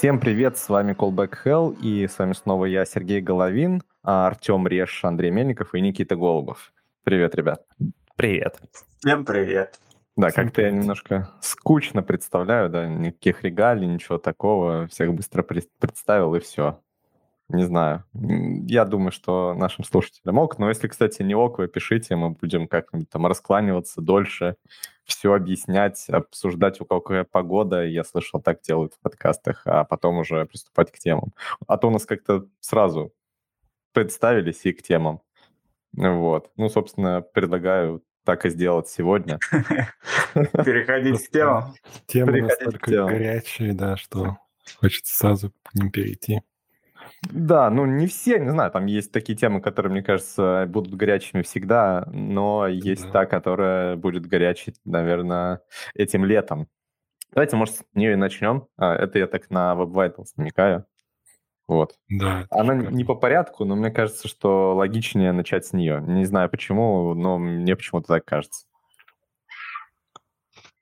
Всем привет, с вами Callback Hell, и с вами снова я, Сергей Головин, а Артем Реш, Андрей Мельников и Никита Голубов. Привет, ребят. Привет. Всем привет. Да, как-то я немножко скучно представляю, да, никаких регалий, ничего такого, всех быстро представил и все. Не знаю. Я думаю, что нашим слушателям ок, но если, кстати, не ок, вы пишите, мы будем как-нибудь там раскланиваться дольше, все объяснять, обсуждать, у кого какая погода. Я слышал, так делают в подкастах, а потом уже приступать к темам. А то у нас как-то сразу представились и к темам. Вот. Ну, собственно, предлагаю так и сделать сегодня. Переходить к темам. Темы настолько горячие, да, что хочется сразу к ним перейти. Да, ну не все, не знаю, там есть такие темы, которые, мне кажется, будут горячими всегда, но есть да. та, которая будет горячей, наверное, этим летом. Давайте, может, с нее и начнем. А, это я так на Web Vitals намекаю. Вот. Да. Она шикарно. не по порядку, но мне кажется, что логичнее начать с нее. Не знаю почему, но мне почему-то так кажется.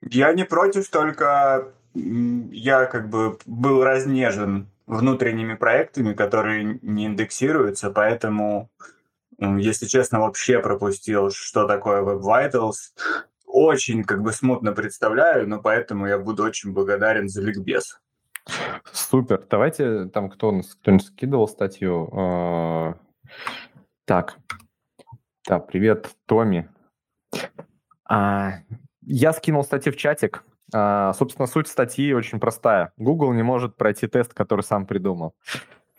Я не против, только я как бы был разнежен внутренними проектами, которые не индексируются, поэтому, если честно, вообще пропустил, что такое Web Vitals. Очень как бы смутно представляю, но поэтому я буду очень благодарен за ликбез. Супер. Давайте там кто кто-нибудь скидывал статью. А, так. Так, привет, Томи. А, я скинул статью в чатик. А, собственно, суть статьи очень простая. Google не может пройти тест, который сам придумал.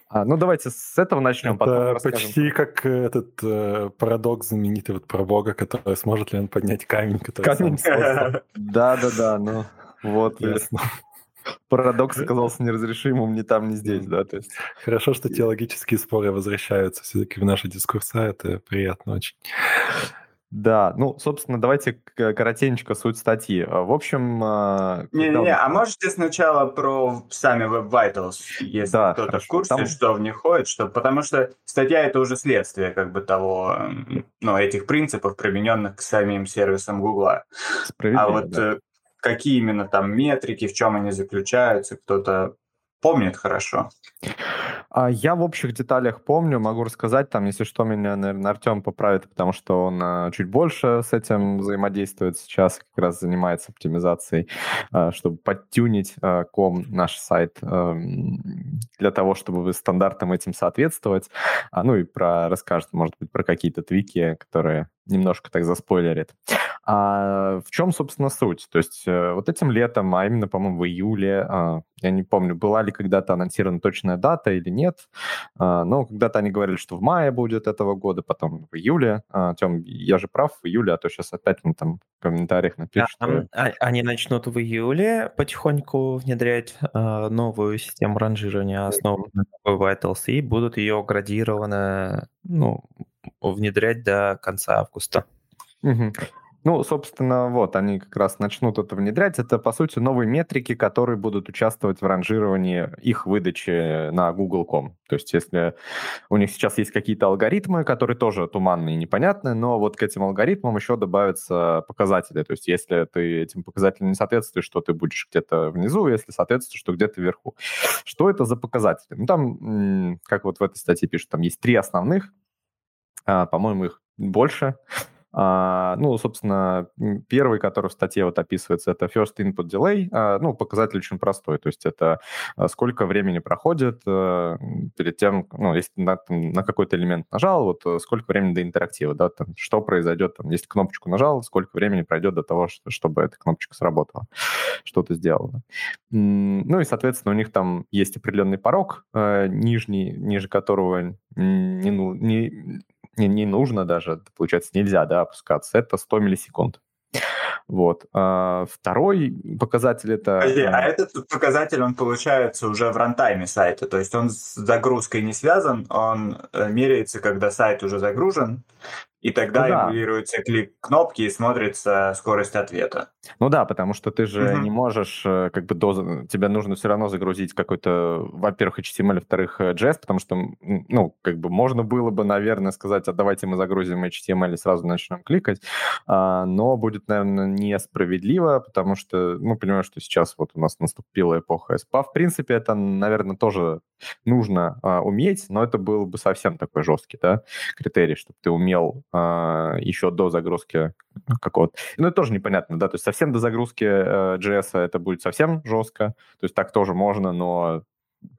А, ну, давайте с этого начнем. Это потом почти как этот э, парадокс знаменитый вот про Бога, который сможет ли он поднять камень, который камень. сам Да-да-да, ну вот. Ясно. Парадокс оказался неразрешимым ни там, ни здесь, да, то есть... Хорошо, что теологические споры возвращаются все-таки в наши дискурса, это приятно очень. Да, ну, собственно, давайте коротенько суть статьи. А, в общем... А, Не-не-не, а можете сначала про сами Web Vitals, если да, кто-то хорошо. в курсе, Там... что в них ходит, что... потому что статья — это уже следствие как бы того, ну, этих принципов, примененных к самим сервисам Гугла. А вот да. Э, какие именно там метрики, в чем они заключаются, кто-то помнит хорошо? А я в общих деталях помню, могу рассказать, там, если что, меня, наверное, Артем поправит, потому что он а, чуть больше с этим взаимодействует сейчас, как раз занимается оптимизацией, а, чтобы подтюнить а, ком наш сайт для того, чтобы стандартам этим соответствовать. А, ну и про расскажет, может быть, про какие-то твики, которые немножко так заспойлерит. А в чем, собственно, суть? То есть э, вот этим летом, а именно, по-моему, в июле, а, я не помню, была ли когда-то анонсирована точная дата или нет, а, но когда-то они говорили, что в мае будет этого года, потом в июле. А, Тем, я же прав, в июле, а то сейчас опять мне там в комментариях напишут. Да, что... Они начнут в июле потихоньку внедрять новую систему ранжирования, основанную на Vitals, и будут ее градированно ну, внедрять до конца августа. Угу. Ну, собственно, вот, они как раз начнут это внедрять. Это, по сути, новые метрики, которые будут участвовать в ранжировании их выдачи на Google.com. То есть, если у них сейчас есть какие-то алгоритмы, которые тоже туманные и непонятные, но вот к этим алгоритмам еще добавятся показатели. То есть, если ты этим показателям не соответствуешь, что ты будешь где-то внизу, если соответствуешь, что где-то вверху. Что это за показатели? Ну, там, как вот в этой статье пишут, там есть три основных, по-моему, их больше. А, ну, собственно, первый, который в статье вот описывается, это first input delay. А, ну, показатель очень простой, то есть это а, сколько времени проходит а, перед тем, ну, если на, там, на какой-то элемент нажал, вот э, сколько времени до интерактива, да, там, что произойдет, там, если кнопочку нажал, сколько времени пройдет до того, что, чтобы эта кнопочка сработала, что-то сделала. Ну и, соответственно, у них там есть определенный порог э, нижний, ниже которого не, ну, не, не, не нужно даже, получается, нельзя, да, опускаться. Это 100 миллисекунд. Вот. А второй показатель это... Подожди, а этот показатель, он получается уже в рантайме сайта, то есть он с загрузкой не связан, он э, меряется, когда сайт уже загружен, И тогда ну, да. эмулируется клик кнопки и смотрится скорость ответа. Ну да, потому что ты же угу. не можешь, э, как бы, до... тебе нужно все равно загрузить какой-то, во-первых, HTML, во-вторых, JS, потому что, ну, как бы, можно было бы, наверное, сказать, а давайте мы загрузим HTML и сразу начнем кликать, а, но будет, наверное, несправедливо, потому что, ну, понимаю, что сейчас вот у нас наступила эпоха SPA. В принципе, это, наверное, тоже нужно а, уметь, но это был бы совсем такой жесткий, да, критерий, чтобы ты умел а, еще до загрузки какого-то. Ну, это тоже непонятно, да, то есть совсем до загрузки э, JS это будет совсем жестко, то есть так тоже можно, но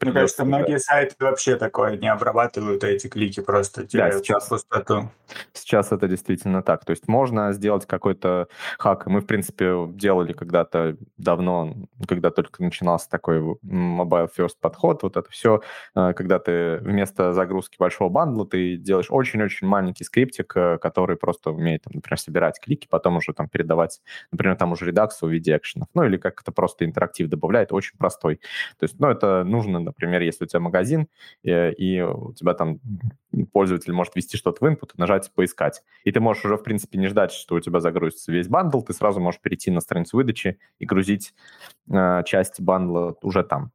мне кажется, многие сайты вообще такое не обрабатывают, а эти клики просто теряют да, сейчас, пустоту. Сейчас это действительно так. То есть можно сделать какой-то хак. Мы, в принципе, делали когда-то давно, когда только начинался такой mobile first подход, вот это все, э, когда ты вместо загрузки большого бандла ты делаешь очень-очень маленький скриптик, э, который просто умеет, например, собирать клики, потом уже там передавать, например, там уже редакцию в виде экшенов. Ну или как это просто интерактив добавляет, очень простой. То есть, ну, это нужно нужно, например, если у тебя магазин, и, э, и у тебя там пользователь может ввести что-то в input, нажать «Поискать». И ты можешь уже, в принципе, не ждать, что у тебя загрузится весь бандл, ты сразу можешь перейти на страницу выдачи и грузить э, часть бандла уже там.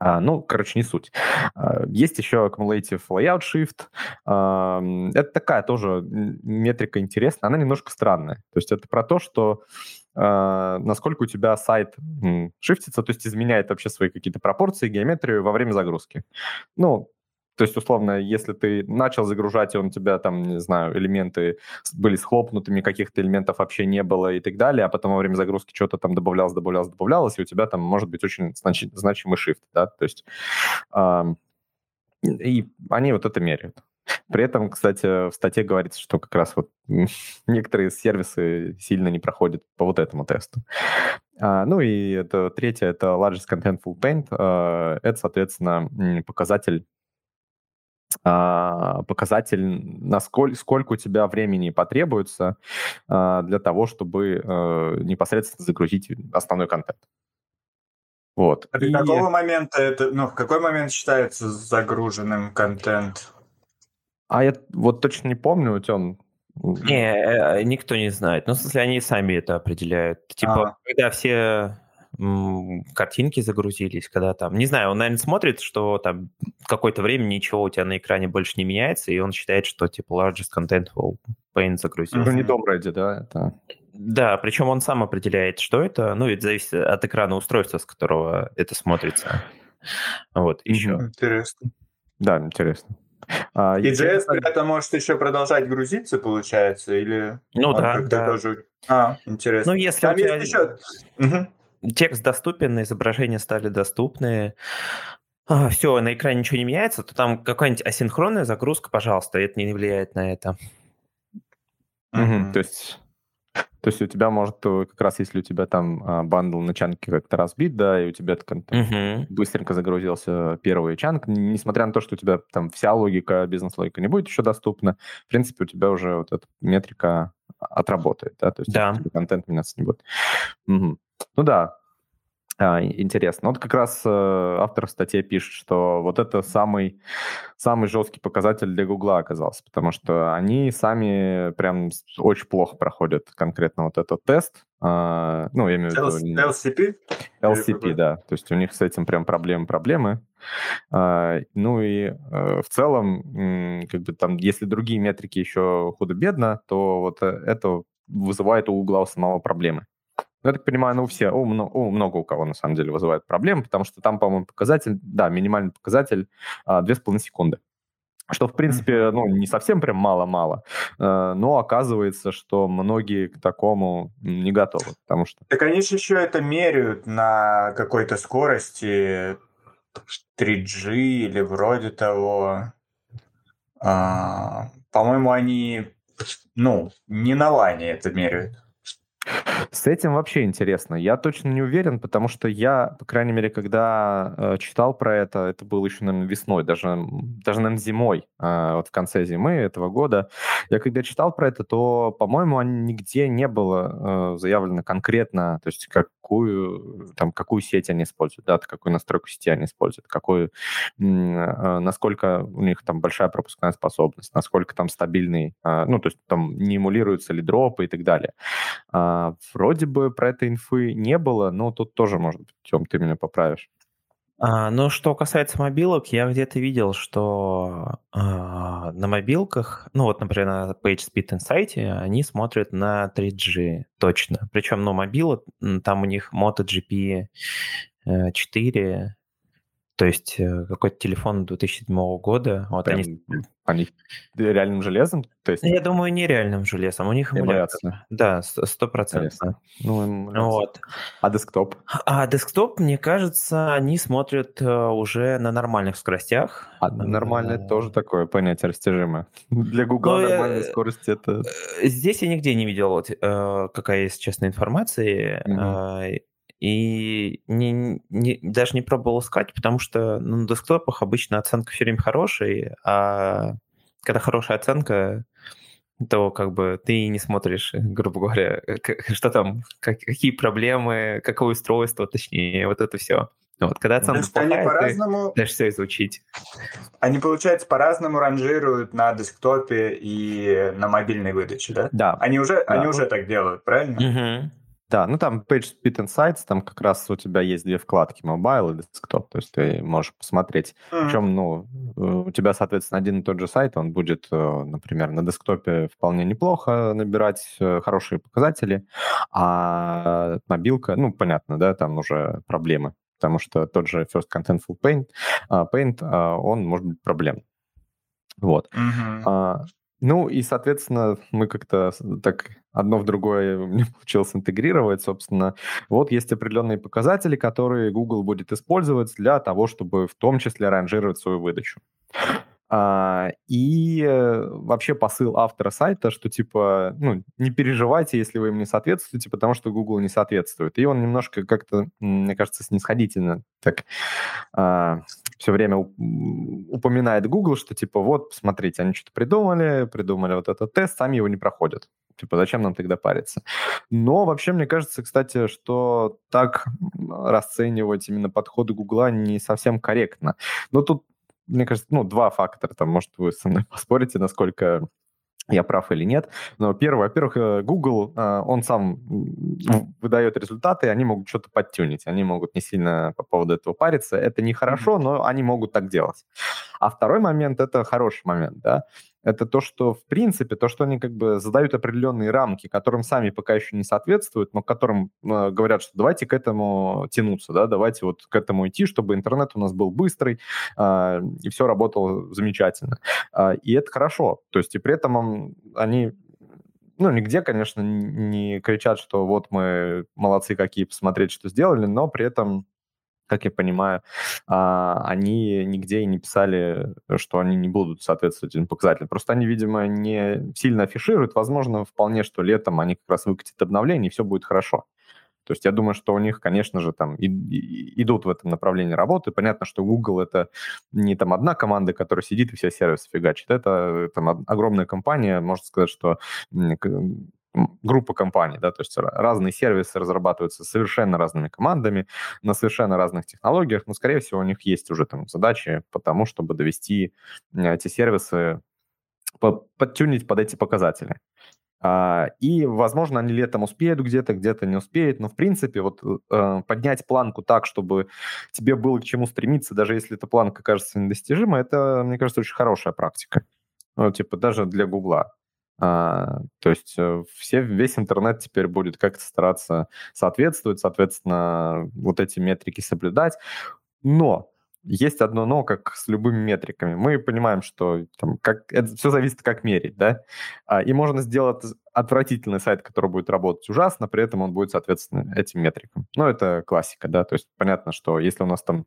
А, ну, короче, не суть. А, есть еще Accumulative Layout Shift. А, это такая тоже метрика интересная. Она немножко странная. То есть это про то, что насколько у тебя сайт шифтится, то есть изменяет вообще свои какие-то пропорции, геометрию во время загрузки. Ну, то есть, условно, если ты начал загружать, и он у тебя там, не знаю, элементы были схлопнутыми, каких-то элементов вообще не было и так далее, а потом во время загрузки что-то там добавлялось, добавлялось, добавлялось, и у тебя там может быть очень значи- значимый shift, да, то есть э, и они вот это меряют. При этом, кстати, в статье говорится, что как раз вот некоторые сервисы сильно не проходят по вот этому тесту. А, ну и это третье, это Largest Contentful Paint. А, это, соответственно, показатель показатель, насколько сколько у тебя времени потребуется а, для того, чтобы а, непосредственно загрузить основной контент. Вот. А и... какого момента это, ну, в какой момент считается загруженным контент? А я вот точно не помню, Тём. Не, э, никто не знает. Ну, в смысле, они сами это определяют. Типа, а. когда все картинки загрузились, когда там, не знаю, он, наверное, смотрит, что там какое-то время ничего у тебя на экране больше не меняется, и он считает, что типа largest contentful pane загрузился. Ну, не дом ради, да? Это... Да, причем он сам определяет, что это. Ну, это зависит от экрана устройства, с которого это смотрится. Вот, еще. Интересно. Да, интересно. А, и JS при этом может еще продолжать грузиться, получается, или... Ну да, да. Тоже... А, интересно. Ну, если Там есть еще... Угу текст доступен, изображения стали доступны, а, все, на экране ничего не меняется, то там какая-нибудь асинхронная загрузка, пожалуйста, это не влияет на это. Mm-hmm. То есть то есть у тебя может э, как раз, если у тебя там а, бандл на чанке как-то разбит, да, и у тебя там, uh-huh. быстренько загрузился первый чанк, несмотря на то, что у тебя там вся логика, бизнес-логика не будет еще доступна, в принципе, у тебя уже вот эта метрика отработает, да, то есть да. контент меняться не будет. Угу. Ну да, а, интересно. Вот как раз э, автор в статье пишет, что вот это самый, самый жесткий показатель для Гугла оказался, потому что они сами прям очень плохо проходят конкретно вот этот тест. А, ну, я имею в виду... LCP? LCP, да. То есть у них с этим прям проблемы-проблемы. А, ну и э, в целом, как бы там, если другие метрики еще худо-бедно, то вот э, это вызывает у Гугла самого проблемы. Ну, я так понимаю, ну, все, у, у, много у кого на самом деле вызывает проблемы, потому что там, по-моему, показатель, да, минимальный показатель а, 2,5 секунды. Что, в принципе, ну, не совсем прям мало-мало, э, но оказывается, что многие к такому не готовы, потому что... Так они же еще это меряют на какой-то скорости 3G или вроде того. А, по-моему, они, ну, не на лане это меряют. С этим вообще интересно. Я точно не уверен, потому что я, по крайней мере, когда э, читал про это, это было еще, наверное, весной, даже, даже наверное, зимой, э, вот в конце зимы этого года. Я когда читал про это, то, по-моему, нигде не было э, заявлено конкретно, то есть какую, там, какую сеть они используют, да, какую настройку сети они используют, какую, э, насколько у них там большая пропускная способность, насколько там стабильный, э, ну, то есть там не эмулируются ли дропы и так далее. А, вроде бы про это инфы не было, но тут тоже, может быть, Тем, ты меня поправишь. А, ну, что касается мобилок, я где-то видел, что а, на мобилках, ну вот, например, на PageSpeed Insight, они смотрят на 3G точно. Причем, ну, мобилы, там у них MotoGP 4, э, то есть э, какой-то телефон 2007 года. Вот Прям, они... они реальным железом? То есть... Я думаю, не реальным железом. У них эмуляция. Да, сто процентов. Ну, вот. А десктоп? А десктоп, мне кажется, они смотрят э, уже на нормальных скоростях. А нормальное а... тоже такое понятие растяжимое. Для Google ну, нормальная я... скорость это... Здесь я нигде не видел, какая есть честная информация. Mm-hmm. И не, не, даже не пробовал искать, потому что ну, на десктопах обычно оценка все время хорошая, а когда хорошая оценка, то как бы ты не смотришь, грубо говоря, что там, как, какие проблемы, какое устройство, точнее, вот это все. Вот, когда оценка То плохая, они по-разному... ты все изучить. Они, получается, по-разному ранжируют на десктопе и на мобильной выдаче, да? Да. Они уже, да. Они уже так делают, правильно? Угу. Да, ну там Page Speed Insights, там как раз у тебя есть две вкладки, Mobile и Desktop, то есть ты можешь посмотреть. Mm-hmm. Причем, ну, э, у тебя, соответственно, один и тот же сайт, он будет, э, например, на десктопе вполне неплохо набирать э, хорошие показатели, а мобилка, ну, понятно, да, там уже проблемы, потому что тот же First Contentful Paint, Paint он может быть проблем. Вот. Mm-hmm. Ну и, соответственно, мы как-то так одно в другое не получилось интегрировать, собственно. Вот есть определенные показатели, которые Google будет использовать для того, чтобы в том числе ранжировать свою выдачу. А, и э, вообще посыл автора сайта, что типа, ну, не переживайте, если вы им не соответствуете, потому что Google не соответствует. И он немножко как-то, мне кажется, снисходительно так а, все время упоминает Google, что типа, вот, посмотрите, они что-то придумали, придумали вот этот тест, сами его не проходят. Типа, зачем нам тогда париться? Но вообще, мне кажется, кстати, что так расценивать именно подходы Гугла не совсем корректно. Но тут мне кажется, ну, два фактора. Там, может, вы со мной поспорите, насколько я прав или нет. Но первое, во-первых, э, Google, э, он сам выдает результаты, они могут что-то подтюнить, они могут не сильно по поводу этого париться. Это нехорошо, но они могут так делать. А второй момент, это хороший момент, да это то, что, в принципе, то, что они как бы задают определенные рамки, которым сами пока еще не соответствуют, но которым э, говорят, что давайте к этому тянуться, да, давайте вот к этому идти, чтобы интернет у нас был быстрый, э, и все работало замечательно. Э, и это хорошо. То есть и при этом они ну, нигде, конечно, не кричат, что вот мы молодцы какие, посмотреть, что сделали, но при этом как я понимаю, а, они нигде и не писали, что они не будут соответствовать этим показателям. Просто они, видимо, не сильно афишируют. Возможно, вполне, что летом они как раз выкатят обновление, и все будет хорошо. То есть я думаю, что у них, конечно же, там и, и, идут в этом направлении работы. Понятно, что Google это не там одна команда, которая сидит и все сервисы фигачит. Это там огромная компания. Можно сказать, что группа компаний, да, то есть разные сервисы разрабатываются совершенно разными командами на совершенно разных технологиях, но, скорее всего, у них есть уже там задачи по тому, чтобы довести эти сервисы, подтюнить под эти показатели. А, и, возможно, они летом успеют где-то, где-то не успеют, но, в принципе, вот э, поднять планку так, чтобы тебе было к чему стремиться, даже если эта планка кажется недостижимой, это, мне кажется, очень хорошая практика. Ну, типа, даже для Гугла. А, то есть э, все, весь интернет теперь будет как-то стараться соответствовать, соответственно, вот эти метрики соблюдать. Но есть одно но, как с любыми метриками. Мы понимаем, что там, как, это все зависит, как мерить, да? А, и можно сделать отвратительный сайт, который будет работать ужасно, при этом он будет, соответственно, этим метрикам. Ну, это классика, да, то есть понятно, что если у нас там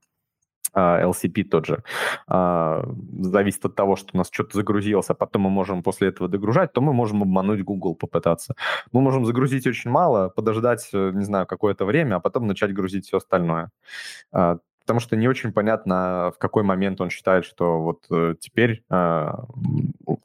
LCP тот же, зависит от того, что у нас что-то загрузилось, а потом мы можем после этого догружать, то мы можем обмануть Google, попытаться. Мы можем загрузить очень мало, подождать, э, не знаю, какое-то время, а потом начать грузить все остальное потому что не очень понятно, в какой момент он считает, что вот э, теперь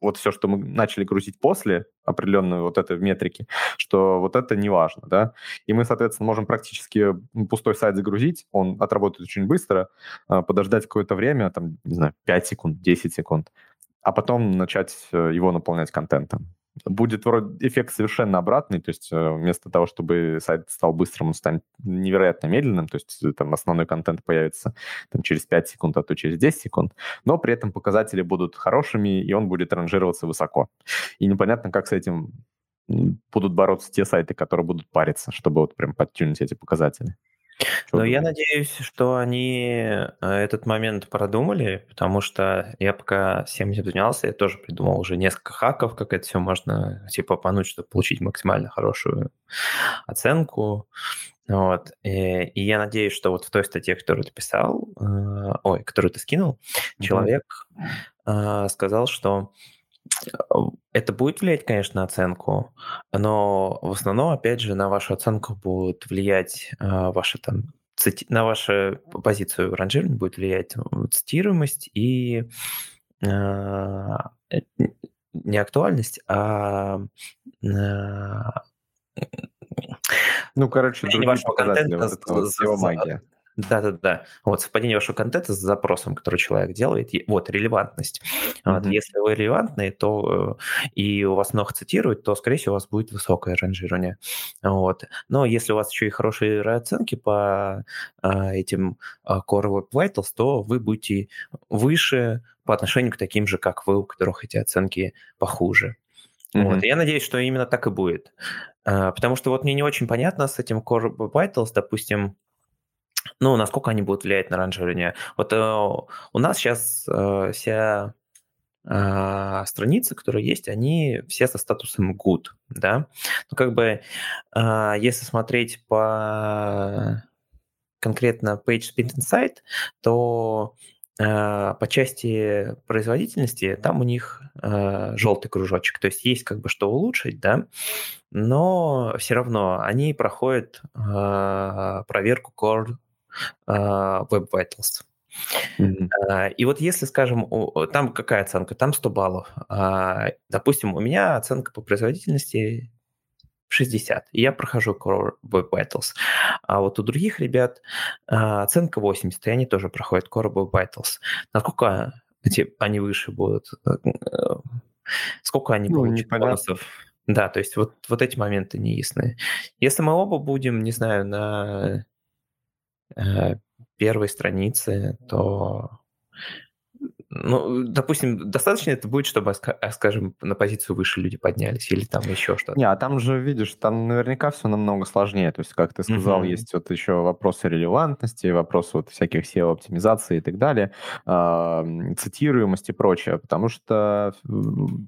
вот все, что мы начали грузить после определенной вот этой метрики, что вот это не важно, да, и мы, соответственно, можем практически пустой сайт загрузить, он отработает очень быстро, э, подождать какое-то время, там, не знаю, 5 секунд, 10 секунд, а потом начать э, его наполнять контентом будет вроде эффект совершенно обратный, то есть э, вместо того, чтобы сайт стал быстрым, он станет невероятно медленным, то есть э, там основной контент появится там, через 5 секунд, а то через 10 секунд, но при этом показатели будут хорошими, и он будет ранжироваться высоко. И непонятно, как с этим будут бороться те сайты, которые будут париться, чтобы вот прям подтюнить эти показатели. Но я надеюсь, что они э, этот момент продумали, потому что я пока всем этим занялся, я тоже придумал уже несколько хаков, как это все можно типа пануть, чтобы получить максимально хорошую оценку. Вот. И, и я надеюсь, что вот в той статье, которую ты писал, э, ой, которую ты скинул, mm-hmm. человек э, сказал, что это будет влиять, конечно, на оценку, но в основном, опять же, на вашу оценку будут влиять э, ваши там цити... на вашу позицию в ранжировании будет влиять цитируемость и э, не актуальность, а э, ну, короче, другие вашего контента вот это вот магия. Да-да-да. Вот совпадение вашего контента с запросом, который человек делает. Вот, релевантность. Mm-hmm. Вот, если вы релевантны, то э, и у вас много цитируют, то, скорее всего, у вас будет высокое ранжирование. Вот. Но если у вас еще и хорошие оценки по а, этим а, Core Web Vitals, то вы будете выше по отношению к таким же, как вы, у которых эти оценки похуже. Mm-hmm. Вот. я надеюсь, что именно так и будет. А, потому что вот мне не очень понятно с этим Core Vitals, допустим, ну, насколько они будут влиять на ранжирование. Вот э, у нас сейчас э, вся э, страницы, которые есть, они все со статусом good, да. Ну, как бы, э, если смотреть по конкретно PageSpeed Insight, то э, по части производительности там у них э, желтый кружочек, то есть есть как бы что улучшить, да, но все равно они проходят э, проверку Core Web Vitals. Mm-hmm. И вот если, скажем, там какая оценка? Там 100 баллов. А, допустим, у меня оценка по производительности 60, и я прохожу Core Web Vitals. А вот у других ребят оценка 80, и они тоже проходят Core Web Vitals. Насколько эти, они выше будут? Э, э, сколько они ну, получат бонусов? Да, то есть вот, вот эти моменты неясные. Если мы оба будем, не знаю, на первой страницы, то ну, допустим, достаточно это будет, чтобы, а, скажем, на позицию выше люди поднялись или там еще что-то? Не, а там же, видишь, там наверняка все намного сложнее. То есть, как ты сказал, mm-hmm. есть вот еще вопросы релевантности, вопросы вот всяких SEO-оптимизации и так далее, э, цитируемости и прочее. Потому что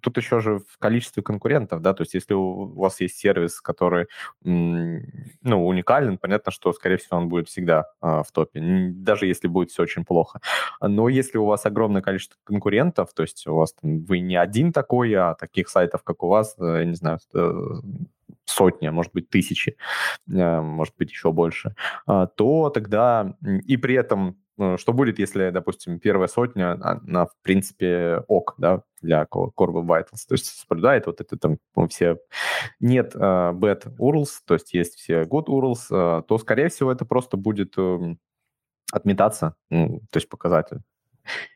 тут еще же в количестве конкурентов, да, то есть если у вас есть сервис, который, ну, уникален, понятно, что, скорее всего, он будет всегда э, в топе, даже если будет все очень плохо. Но если у вас огромное количество конкурентов, то есть у вас там, вы не один такой, а таких сайтов, как у вас, э, я не знаю, э, сотни, а может быть, тысячи, э, может быть, еще больше, а, то тогда и при этом что будет, если, допустим, первая сотня, она, в принципе, ок, да, для Core Web Vitals, то есть соблюдает вот это там все... Нет uh, bad URLs, то есть есть все good URLs, uh, то, скорее всего, это просто будет uh, отметаться, ну, то есть показатель.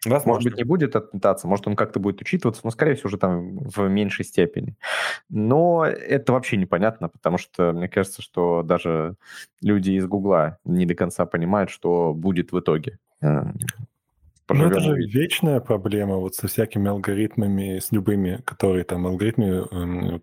Возможно. Может быть, не будет отметаться, может, он как-то будет учитываться, но, скорее всего, уже там в меньшей степени. Но это вообще непонятно, потому что мне кажется, что даже люди из Гугла не до конца понимают, что будет в итоге. Э, ну, это же вечная проблема вот со всякими алгоритмами, с любыми, которые там алгоритмы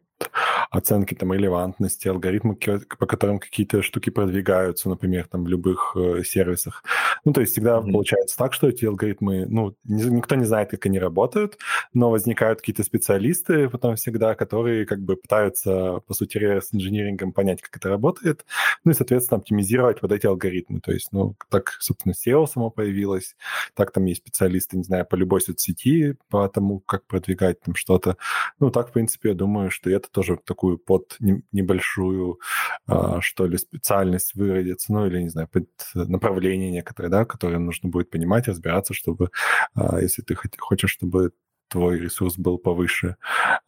оценки там релевантности, алгоритмы, по которым какие-то штуки продвигаются, например, там в любых э, сервисах. Ну, то есть всегда mm-hmm. получается так, что эти алгоритмы, ну, никто не знает, как они работают, но возникают какие-то специалисты потом всегда, которые как бы пытаются, по сути, с инжинирингом понять, как это работает, ну и, соответственно, оптимизировать вот эти алгоритмы. То есть, ну, так, собственно, SEO само появилось, так там есть специалисты, не знаю, по любой соцсети, по тому, как продвигать там что-то. Ну, так, в принципе, я думаю, что это тоже такую под небольшую, а, что ли, специальность выродится, ну, или, не знаю, под направление некоторое, да, которое нужно будет понимать, разбираться, чтобы, а, если ты хочешь, чтобы твой ресурс был повыше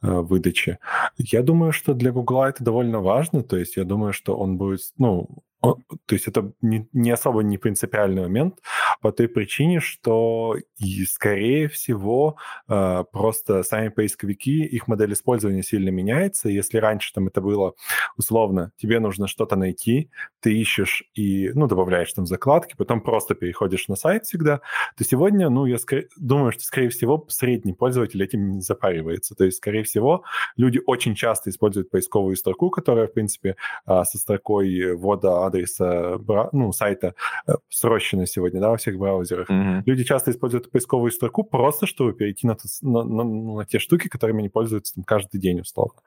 э, выдачи. Я думаю, что для Гугла это довольно важно, то есть я думаю, что он будет, ну, то есть это не, не особо не принципиальный момент по той причине, что, и, скорее всего, э, просто сами поисковики, их модель использования сильно меняется. Если раньше там это было условно, тебе нужно что-то найти, ты ищешь и, ну, добавляешь там закладки, потом просто переходишь на сайт всегда, то сегодня, ну, я скорее, думаю, что, скорее всего, средний пользователь этим не запаривается. То есть, скорее всего, люди очень часто используют поисковую строку, которая, в принципе, э, со строкой ввода адреса ну, сайта э, срощено сегодня, да, во всех браузерах. Mm-hmm. Люди часто используют поисковую строку просто, чтобы перейти на, на, на, на те штуки, которыми они пользуются там, каждый день, условно.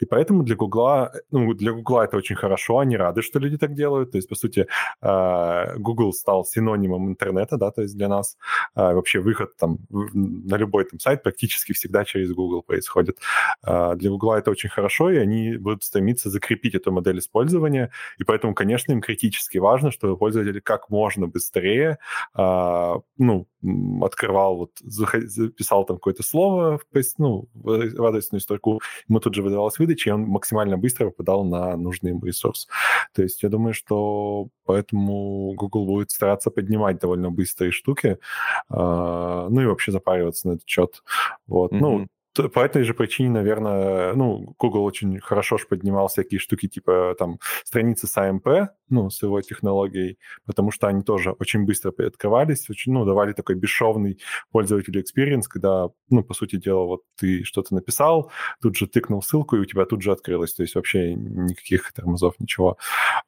И поэтому для Гугла, ну, для Гугла это очень хорошо, они рады, что люди так делают. То есть, по сути, э, Google стал синонимом интернета, да, то есть для нас э, вообще выход там на любой там сайт практически всегда через Google происходит. Для Гугла это очень хорошо, и они будут стремиться закрепить эту модель использования, и поэтому, конечно, им критически важно, чтобы пользователь как можно быстрее, э, ну, открывал, вот, записал там какое-то слово в, ну, в адресную строку, ему тут же выдавалась выдача, и он максимально быстро попадал на нужный ему ресурс. То есть я думаю, что поэтому Google будет стараться поднимать довольно быстрые штуки, э, ну и вообще запариваться на этот счет. Вот. Mm-hmm. Ну, по этой же причине, наверное, ну, Google очень хорошо же поднимал всякие штуки типа там страницы с AMP, ну, с его технологией, потому что они тоже очень быстро открывались, очень, ну, давали такой бесшовный пользователю experience, когда, ну, по сути дела, вот ты что-то написал, тут же тыкнул ссылку, и у тебя тут же открылось, то есть вообще никаких тормозов, ничего.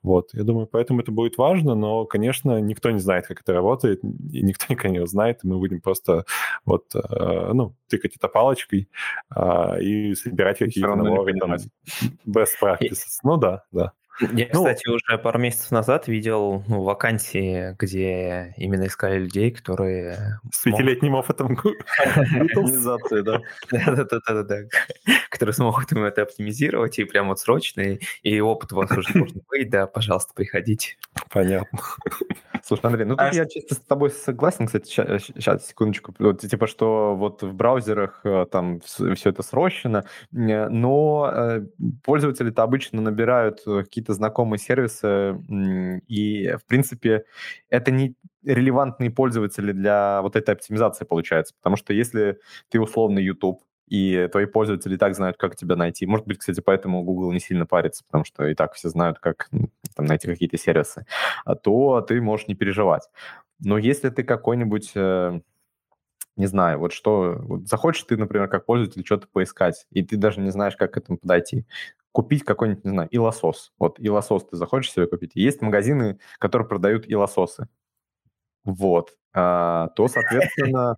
Вот, я думаю, поэтому это будет важно, но, конечно, никто не знает, как это работает, и никто никогда не узнает, и мы будем просто вот, э, ну, тыкать это палочкой, а, и собирать какие-то наборы, там, best practices. Ну да, да. Я, ну, кстати, уже пару месяцев назад видел ну, вакансии, где именно искали людей, которые... С пятилетним опытом оптимизации, да? Да-да-да, которые смогут им это оптимизировать, и прям вот срочно, и опыт у вас уже должен быть, да, пожалуйста, приходите. Понятно. Слушай, Андрей, ну тут а я чисто с тобой согласен, кстати, сейчас, секундочку, типа, что вот в браузерах э, там все это срощено, но э, пользователи-то обычно набирают какие-то какие-то знакомые сервисы, и, в принципе, это не релевантные пользователи для вот этой оптимизации получается, потому что если ты условно YouTube, и твои пользователи и так знают, как тебя найти. Может быть, кстати, поэтому Google не сильно парится, потому что и так все знают, как там, найти какие-то сервисы, а то ты можешь не переживать. Но если ты какой-нибудь э, не знаю, вот что, вот захочешь ты, например, как пользователь что-то поискать, и ты даже не знаешь, как к этому подойти купить какой-нибудь, не знаю, илосос. Вот илосос ты захочешь себе купить. Есть магазины, которые продают илососы. Вот. А, то, соответственно,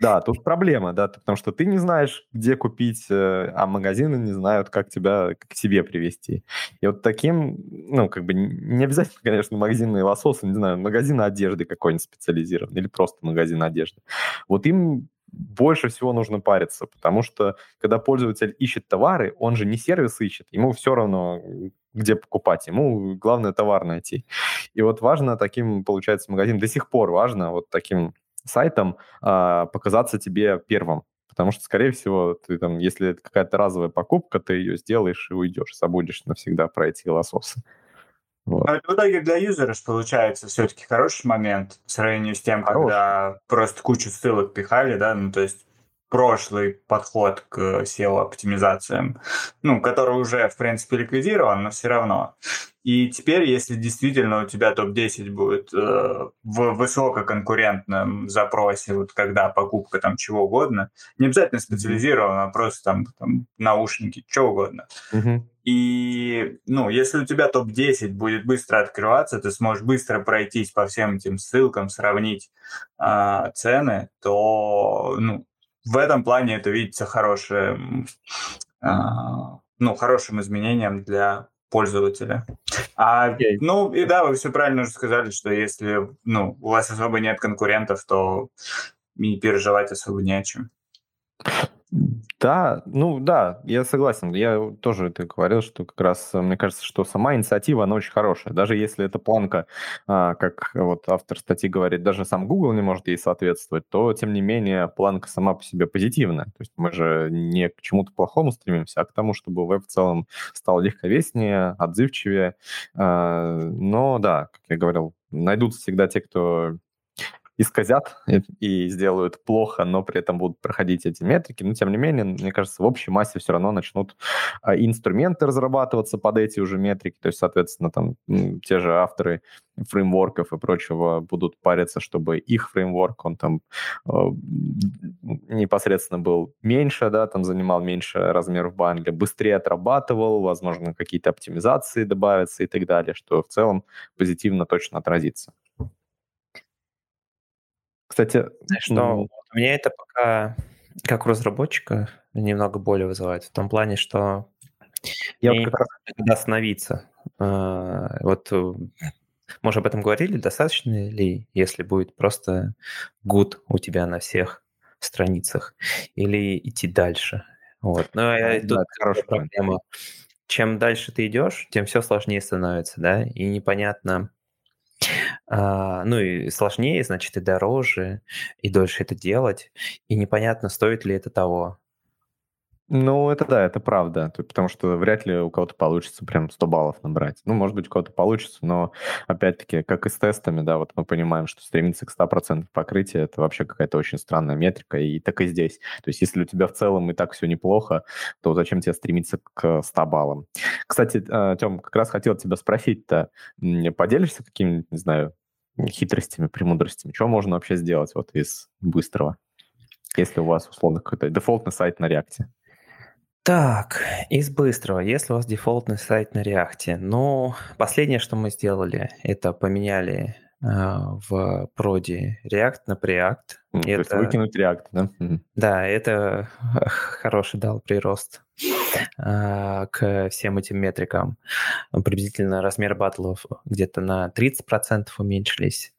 да, тут проблема, да, потому что ты не знаешь, где купить, э, а магазины не знают, как тебя к себе привести. И вот таким, ну, как бы не обязательно, конечно, магазины лососы, не знаю, магазины одежды какой-нибудь специализированный или просто магазин одежды. Вот им больше всего нужно париться, потому что когда пользователь ищет товары, он же не сервис ищет, ему все равно, где покупать, ему главное товар найти. И вот важно таким, получается, магазин, до сих пор важно вот таким сайтом а, показаться тебе первым, потому что, скорее всего, ты там, если это какая-то разовая покупка, ты ее сделаешь и уйдешь, забудешь навсегда про эти лососы. Вот. Но в итоге для юзера получается все-таки хороший момент по сравнению с тем, Хорош. когда просто кучу ссылок пихали, да, ну то есть прошлый подход к SEO-оптимизациям, ну, который уже, в принципе, ликвидирован, но все равно. И теперь, если действительно у тебя топ-10 будет э, в высококонкурентном запросе, вот когда покупка там чего угодно, не обязательно специализированно, а просто там, там наушники, что угодно. Mm-hmm. И, ну, если у тебя топ-10 будет быстро открываться, ты сможешь быстро пройтись по всем этим ссылкам, сравнить э, цены, то, ну, в этом плане это видится хорошим, э, ну, хорошим изменением для пользователя. А, okay. Ну, и да, вы все правильно уже сказали, что если ну, у вас особо нет конкурентов, то и переживать особо не о чем. Да, ну да, я согласен. Я тоже это говорил, что как раз мне кажется, что сама инициатива, она очень хорошая. Даже если эта планка, а, как вот автор статьи говорит, даже сам Google не может ей соответствовать, то, тем не менее, планка сама по себе позитивная. То есть мы же не к чему-то плохому стремимся, а к тому, чтобы веб в целом стал легковеснее, отзывчивее. А, но да, как я говорил, найдутся всегда те, кто исказят и сделают плохо, но при этом будут проходить эти метрики. Но, тем не менее, мне кажется, в общей массе все равно начнут а, инструменты разрабатываться под эти уже метрики. То есть, соответственно, там те же авторы фреймворков и прочего будут париться, чтобы их фреймворк, он там э, непосредственно был меньше, да, там занимал меньше размер в бандле, быстрее отрабатывал, возможно, какие-то оптимизации добавятся и так далее, что в целом позитивно точно отразится. Кстати, что ну... у меня это пока, как у разработчика, немного боли вызывает. В том плане, что я вот как раз когда остановиться. А, вот э, мы об этом говорили, достаточно ли, если будет просто good у тебя на всех страницах, или идти дальше? Вот. Но ну, тут да, хорошая проблема. Чем дальше ты идешь, тем все сложнее становится, да, и непонятно, а, ну и сложнее, значит, и дороже, и дольше это делать, и непонятно, стоит ли это того. Ну, это да, это правда, потому что вряд ли у кого-то получится прям 100 баллов набрать. Ну, может быть, у кого-то получится, но, опять-таки, как и с тестами, да, вот мы понимаем, что стремиться к 100% покрытия – это вообще какая-то очень странная метрика, и так и здесь. То есть, если у тебя в целом и так все неплохо, то зачем тебе стремиться к 100 баллам? Кстати, э, Тем, как раз хотел тебя спросить-то, поделишься какими-нибудь, не знаю, хитростями, премудростями? Что можно вообще сделать вот из быстрого? Если у вас, условно, какой-то дефолтный сайт на реакте. Так, из быстрого, если у вас дефолтный сайт на React, ну, последнее, что мы сделали, это поменяли э, в проде React на Preact. Mm, это, то есть выкинуть React, да? Mm. Да, это хороший дал прирост э, к всем этим метрикам. Приблизительно размер батлов где-то на 30% уменьшились.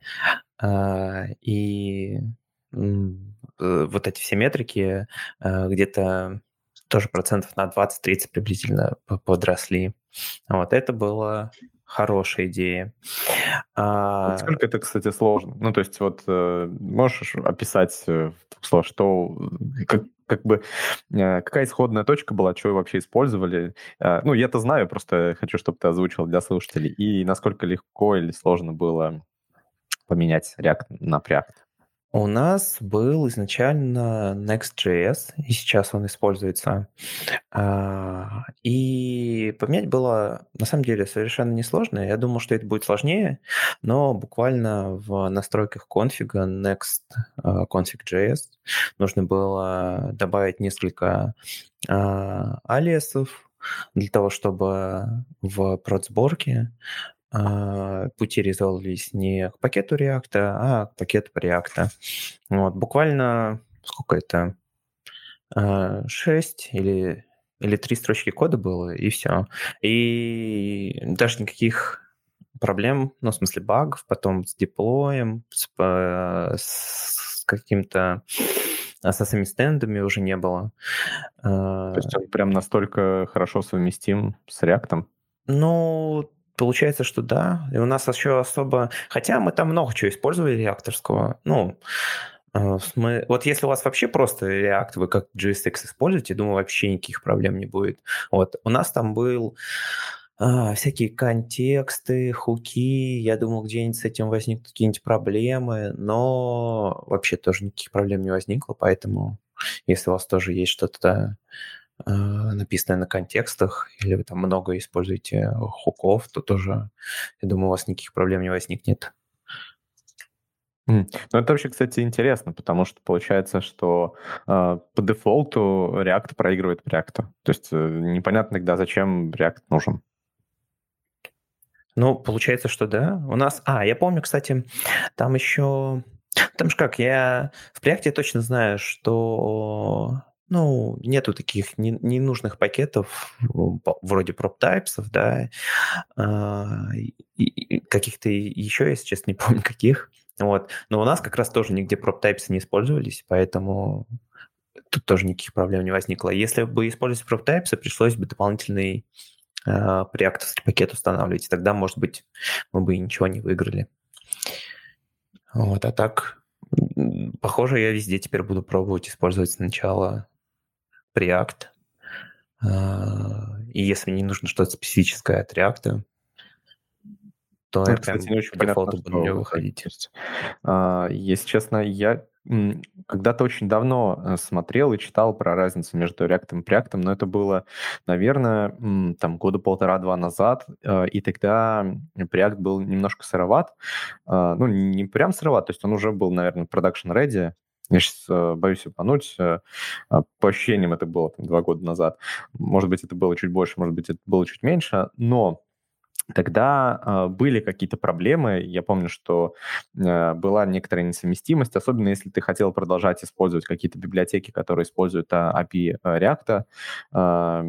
Э, и э, вот эти все метрики э, где-то тоже процентов на 20-30 приблизительно подросли. Вот это было хорошая идея. А... Насколько это, кстати, сложно? Ну, то есть вот э, можешь описать э, в что, как, как бы, э, какая исходная точка была, что вы вообще использовали? Ну, я-то знаю, просто хочу, чтобы ты озвучил для слушателей. И насколько легко или сложно было поменять React на Preact? У нас был изначально Next.js, и сейчас он используется. А, и поменять было, на самом деле, совершенно несложно. Я думал, что это будет сложнее, но буквально в настройках конфига Next а, config.js нужно было добавить несколько а, алиасов для того, чтобы в продсборке а, пути резолвились не к пакету React, а к пакету React. Вот, буквально сколько это? 6 а, или, или 3 строчки кода было, и все. И даже никаких проблем, ну, в смысле багов, потом с деплоем, с, с каким-то со своими стендами уже не было. То есть он прям настолько хорошо совместим с React? Ну, Получается, что да. И у нас еще особо... Хотя мы там много чего использовали реакторского. Ну, э, мы... Вот если у вас вообще просто React, вы как JSX используете, думаю, вообще никаких проблем не будет. Вот. У нас там был а, всякие контексты, хуки. Я думал, где-нибудь с этим возникнут какие-нибудь проблемы, но вообще тоже никаких проблем не возникло, поэтому если у вас тоже есть что-то написанное на контекстах, или вы там много используете хуков, то тоже, я думаю, у вас никаких проблем не возникнет. Ну, это вообще, кстати, интересно, потому что получается, что э, по дефолту React проигрывает React. То есть э, непонятно тогда, зачем React нужен. Ну, получается, что да. У нас... А, я помню, кстати, там еще... Там же как, я в React точно знаю, что ну, нету таких ненужных пакетов вроде prop-types, да, а, каких-то еще, если честно, не помню каких. Вот. Но у нас как раз тоже нигде prop-types не использовались, поэтому тут тоже никаких проблем не возникло. Если бы использовать prop-types, пришлось бы дополнительный э, реакторский пакет устанавливать, и тогда, может быть, мы бы ничего не выиграли. Вот, а так, похоже, я везде теперь буду пробовать использовать сначала React. И если мне нужно что-то специфическое от React, то ну, я кстати, не очень по дефолту буду не выходить. А, если честно, я когда-то очень давно э, смотрел и читал про разницу между React и Preact, но это было, наверное, там года полтора-два назад, э, и тогда Preact был немножко сыроват. А, ну, не прям сыроват, то есть он уже был, наверное, production ready, я сейчас э, боюсь упомянуть, а, по ощущениям это было там, два года назад. Может быть, это было чуть больше, может быть, это было чуть меньше, но тогда э, были какие-то проблемы. Я помню, что э, была некоторая несовместимость, особенно если ты хотел продолжать использовать какие-то библиотеки, которые используют а, API React э,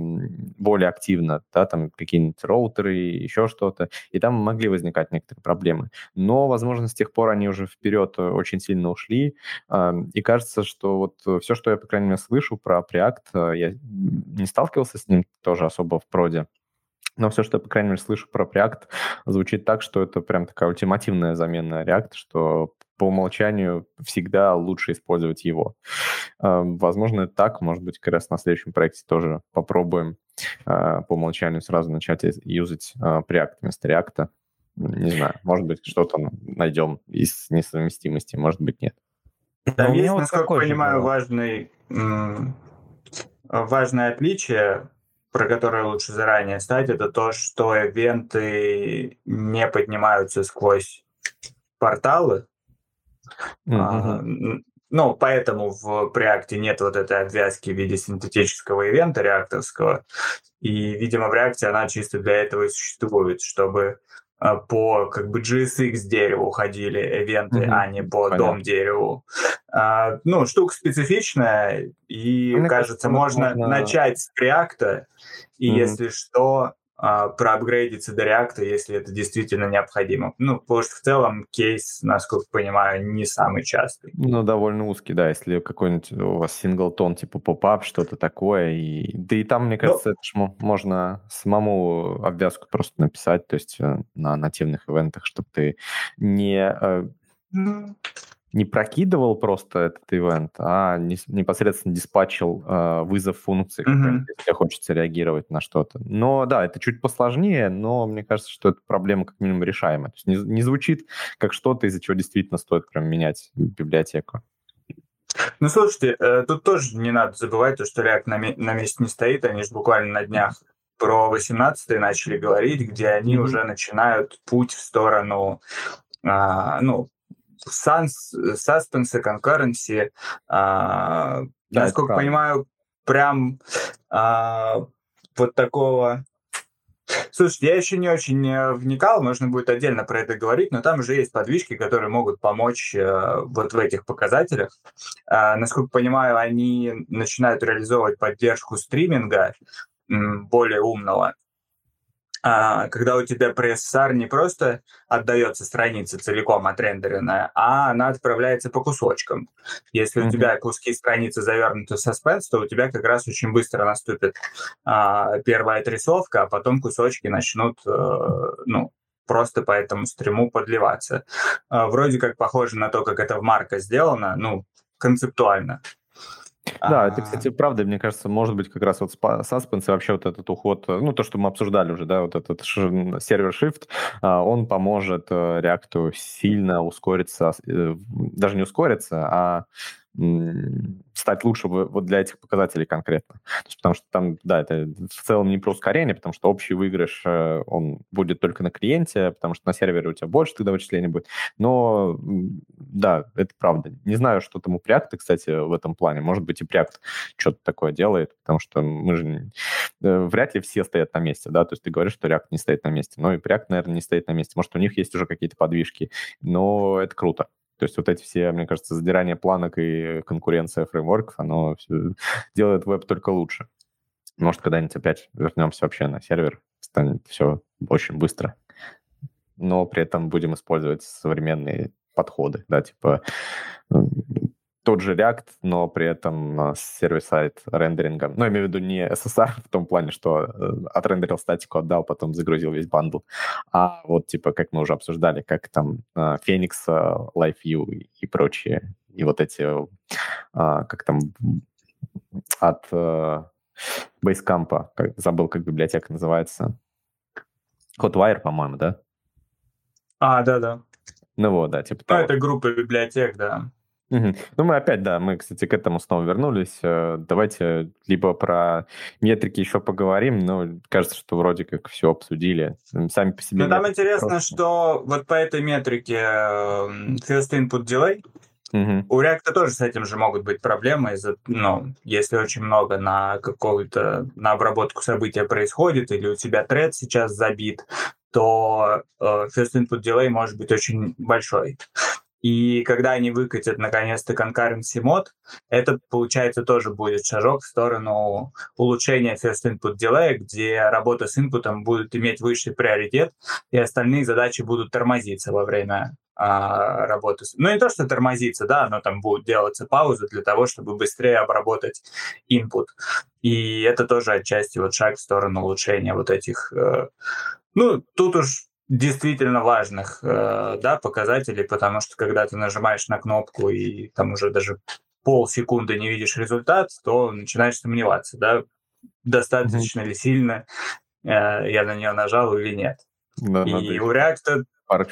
более активно, да, там какие-нибудь роутеры, еще что-то, и там могли возникать некоторые проблемы. Но, возможно, с тех пор они уже вперед очень сильно ушли, э, и кажется, что вот все, что я, по крайней мере, слышу про Preact, я не сталкивался с ним тоже особо в проде, но все, что я, по крайней мере, слышу про React, звучит так, что это прям такая ультимативная замена React, что по умолчанию всегда лучше использовать его. А, возможно, это так. Может быть, как раз на следующем проекте тоже попробуем а, по умолчанию сразу начать юзать а, Preact вместо React. Не знаю, может быть, что-то найдем из несовместимости, может быть, нет. Там есть, насколько я понимаю, важный, важное отличие про которое лучше заранее стать, это то, что ивенты не поднимаются сквозь порталы. Mm-hmm. А, ну, поэтому в Preact нет вот этой обвязки в виде синтетического ивента реакторского. И, видимо, в React она чисто для этого и существует, чтобы по как бы GSX дереву уходили ивенты, mm-hmm. а не по Понятно. дом дереву. А, ну, штука специфичная, и, Мне кажется, кажется можно, можно начать с React, и mm-hmm. если что, а, проапгрейдиться до реакта, если это действительно необходимо. Ну, потому что в целом кейс, насколько понимаю, не самый частый. Ну, довольно узкий, да, если какой-нибудь у вас синглтон типа поп-ап, что-то такое. И... Да и там, мне ну кажется, ну, это ж можно самому обвязку просто написать, то есть э, на нативных ивентах, чтобы ты не э, не прокидывал просто этот ивент, а не, непосредственно диспатчил э, вызов функции, mm-hmm. если хочется реагировать на что-то. Но да, это чуть посложнее, но мне кажется, что эта проблема как минимум решаемая. То есть не, не звучит как что-то, из-за чего действительно стоит прям менять библиотеку. Ну, слушайте, э, тут тоже не надо забывать, то, что React на, на месте не стоит. Они же буквально на днях про 18 начали говорить, где они mm-hmm. уже начинают путь в сторону а, ну, suspense, concurrency, а, да, насколько понимаю, прям а, вот такого. Слушайте, я еще не очень э, вникал, нужно будет отдельно про это говорить, но там уже есть подвижки, которые могут помочь э, вот в этих показателях. Э, насколько понимаю, они начинают реализовывать поддержку стриминга более умного а, когда у тебя прессар не просто отдается страница целиком отрендеренная, а она отправляется по кусочкам. Если mm-hmm. у тебя куски страницы завернуты в саспенс, то у тебя как раз очень быстро наступит а, первая отрисовка, а потом кусочки начнут, а, ну, просто по этому стриму подливаться. А, вроде как похоже на то, как это в Марка сделано, ну, концептуально. Да, это, кстати, правда, мне кажется, может быть, как раз вот Suspense и вообще вот этот уход, э, ну, то, что мы обсуждали уже, да, вот этот сервер Shift, а, он поможет э, React сильно ускориться, э, даже не ускориться, а стать лучше вот для этих показателей конкретно. То есть, потому что там, да, это в целом не про ускорение, потому что общий выигрыш, э, он будет только на клиенте, потому что на сервере у тебя больше тогда вычислений будет. Но, да, это правда. Не знаю, что там у Preact, кстати, в этом плане. Может быть, и Preact что-то такое делает, потому что мы же... Э, вряд ли все стоят на месте, да, то есть ты говоришь, что React не стоит на месте, но и Preact, наверное, не стоит на месте. Может, у них есть уже какие-то подвижки, но это круто. То есть вот эти все, мне кажется, задирание планок и конкуренция фреймворков, оно все делает веб только лучше. Может, когда-нибудь опять вернемся вообще на сервер, станет все очень быстро. Но при этом будем использовать современные подходы, да, типа тот же React, но при этом с server-side рендерингом. Ну, имею в виду не SSR в том плане, что э, отрендерил статику, отдал, потом загрузил весь бандл, а вот типа, как мы уже обсуждали, как там э, Phoenix, LiveView и прочие, и вот эти, а, как там, от э, Basecamp, забыл, как библиотека называется, Hotwire, по-моему, да? А, да-да. Ну вот, да, типа ну, того. это группа библиотек, да. Угу. Ну, мы опять, да, мы, кстати, к этому снова вернулись. Э, давайте либо про метрики еще поговорим, но кажется, что вроде как все обсудили. Сами по себе. Ну, там интересно, просто... что вот по этой метрике first input delay, Угу. У React тоже с этим же могут быть проблемы, из-за, ну, если очень много на какую-то, на обработку события происходит, или у тебя тред сейчас забит, то э, first input delay может быть очень большой. И когда они выкатят наконец-то concurrency мод, это, получается, тоже будет шажок в сторону улучшения first input delay, где работа с инпутом будет иметь высший приоритет, и остальные задачи будут тормозиться во время а, работы. Ну, не то, что тормозиться, да, но там будет делаться пауза для того, чтобы быстрее обработать input. И это тоже отчасти вот шаг в сторону улучшения вот этих... Э, ну, тут уж действительно важных э, да, показателей, потому что когда ты нажимаешь на кнопку и там уже даже полсекунды не видишь результат, то начинаешь сомневаться, да, достаточно mm-hmm. ли сильно э, я на нее нажал или нет. Да, и у React,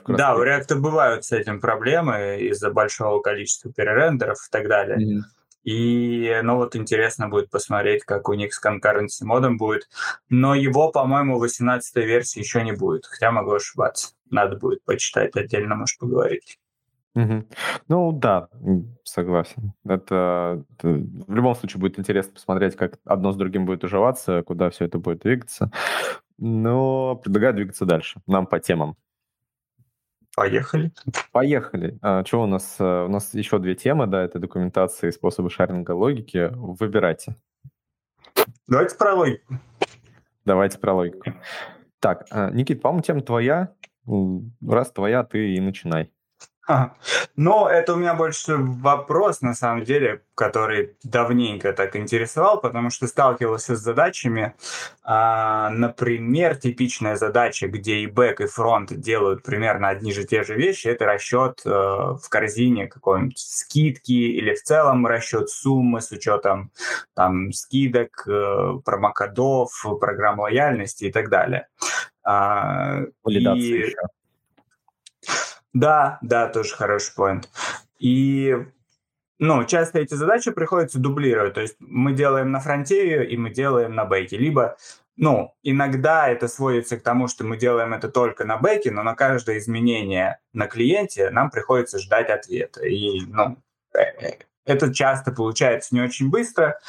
да, у React бывают с этим проблемы из-за большого количества перерендеров и так далее. Mm-hmm. И, ну вот, интересно будет посмотреть, как у них с concurrency модом будет. Но его, по-моему, 18 версии еще не будет, хотя могу ошибаться. Надо будет почитать отдельно, может, поговорить. Угу. Ну да, согласен. Это, это в любом случае будет интересно посмотреть, как одно с другим будет уживаться, куда все это будет двигаться. Но предлагаю двигаться дальше. Нам по темам. Поехали. Поехали. А, что у нас? Э, у нас еще две темы, да, это документация и способы шаринга логики. Выбирайте. Давайте про логику. Давайте про логику. Так, а, Никит, по-моему, тема твоя. Раз твоя, ты и начинай. Но это у меня больше вопрос, на самом деле, который давненько так интересовал, потому что сталкивался с задачами. А, например, типичная задача, где и бэк, и фронт делают примерно одни же те же вещи, это расчет э, в корзине какой-нибудь скидки или в целом расчет суммы с учетом там скидок, э, промокодов, программ лояльности и так далее. А, Валидация и... еще. Да, да, тоже хороший поинт. И ну, часто эти задачи приходится дублировать. То есть мы делаем на фронте и мы делаем на бэке. Либо, ну, иногда это сводится к тому, что мы делаем это только на бэке, но на каждое изменение на клиенте нам приходится ждать ответа. И, ну, э, э, это часто получается не очень быстро.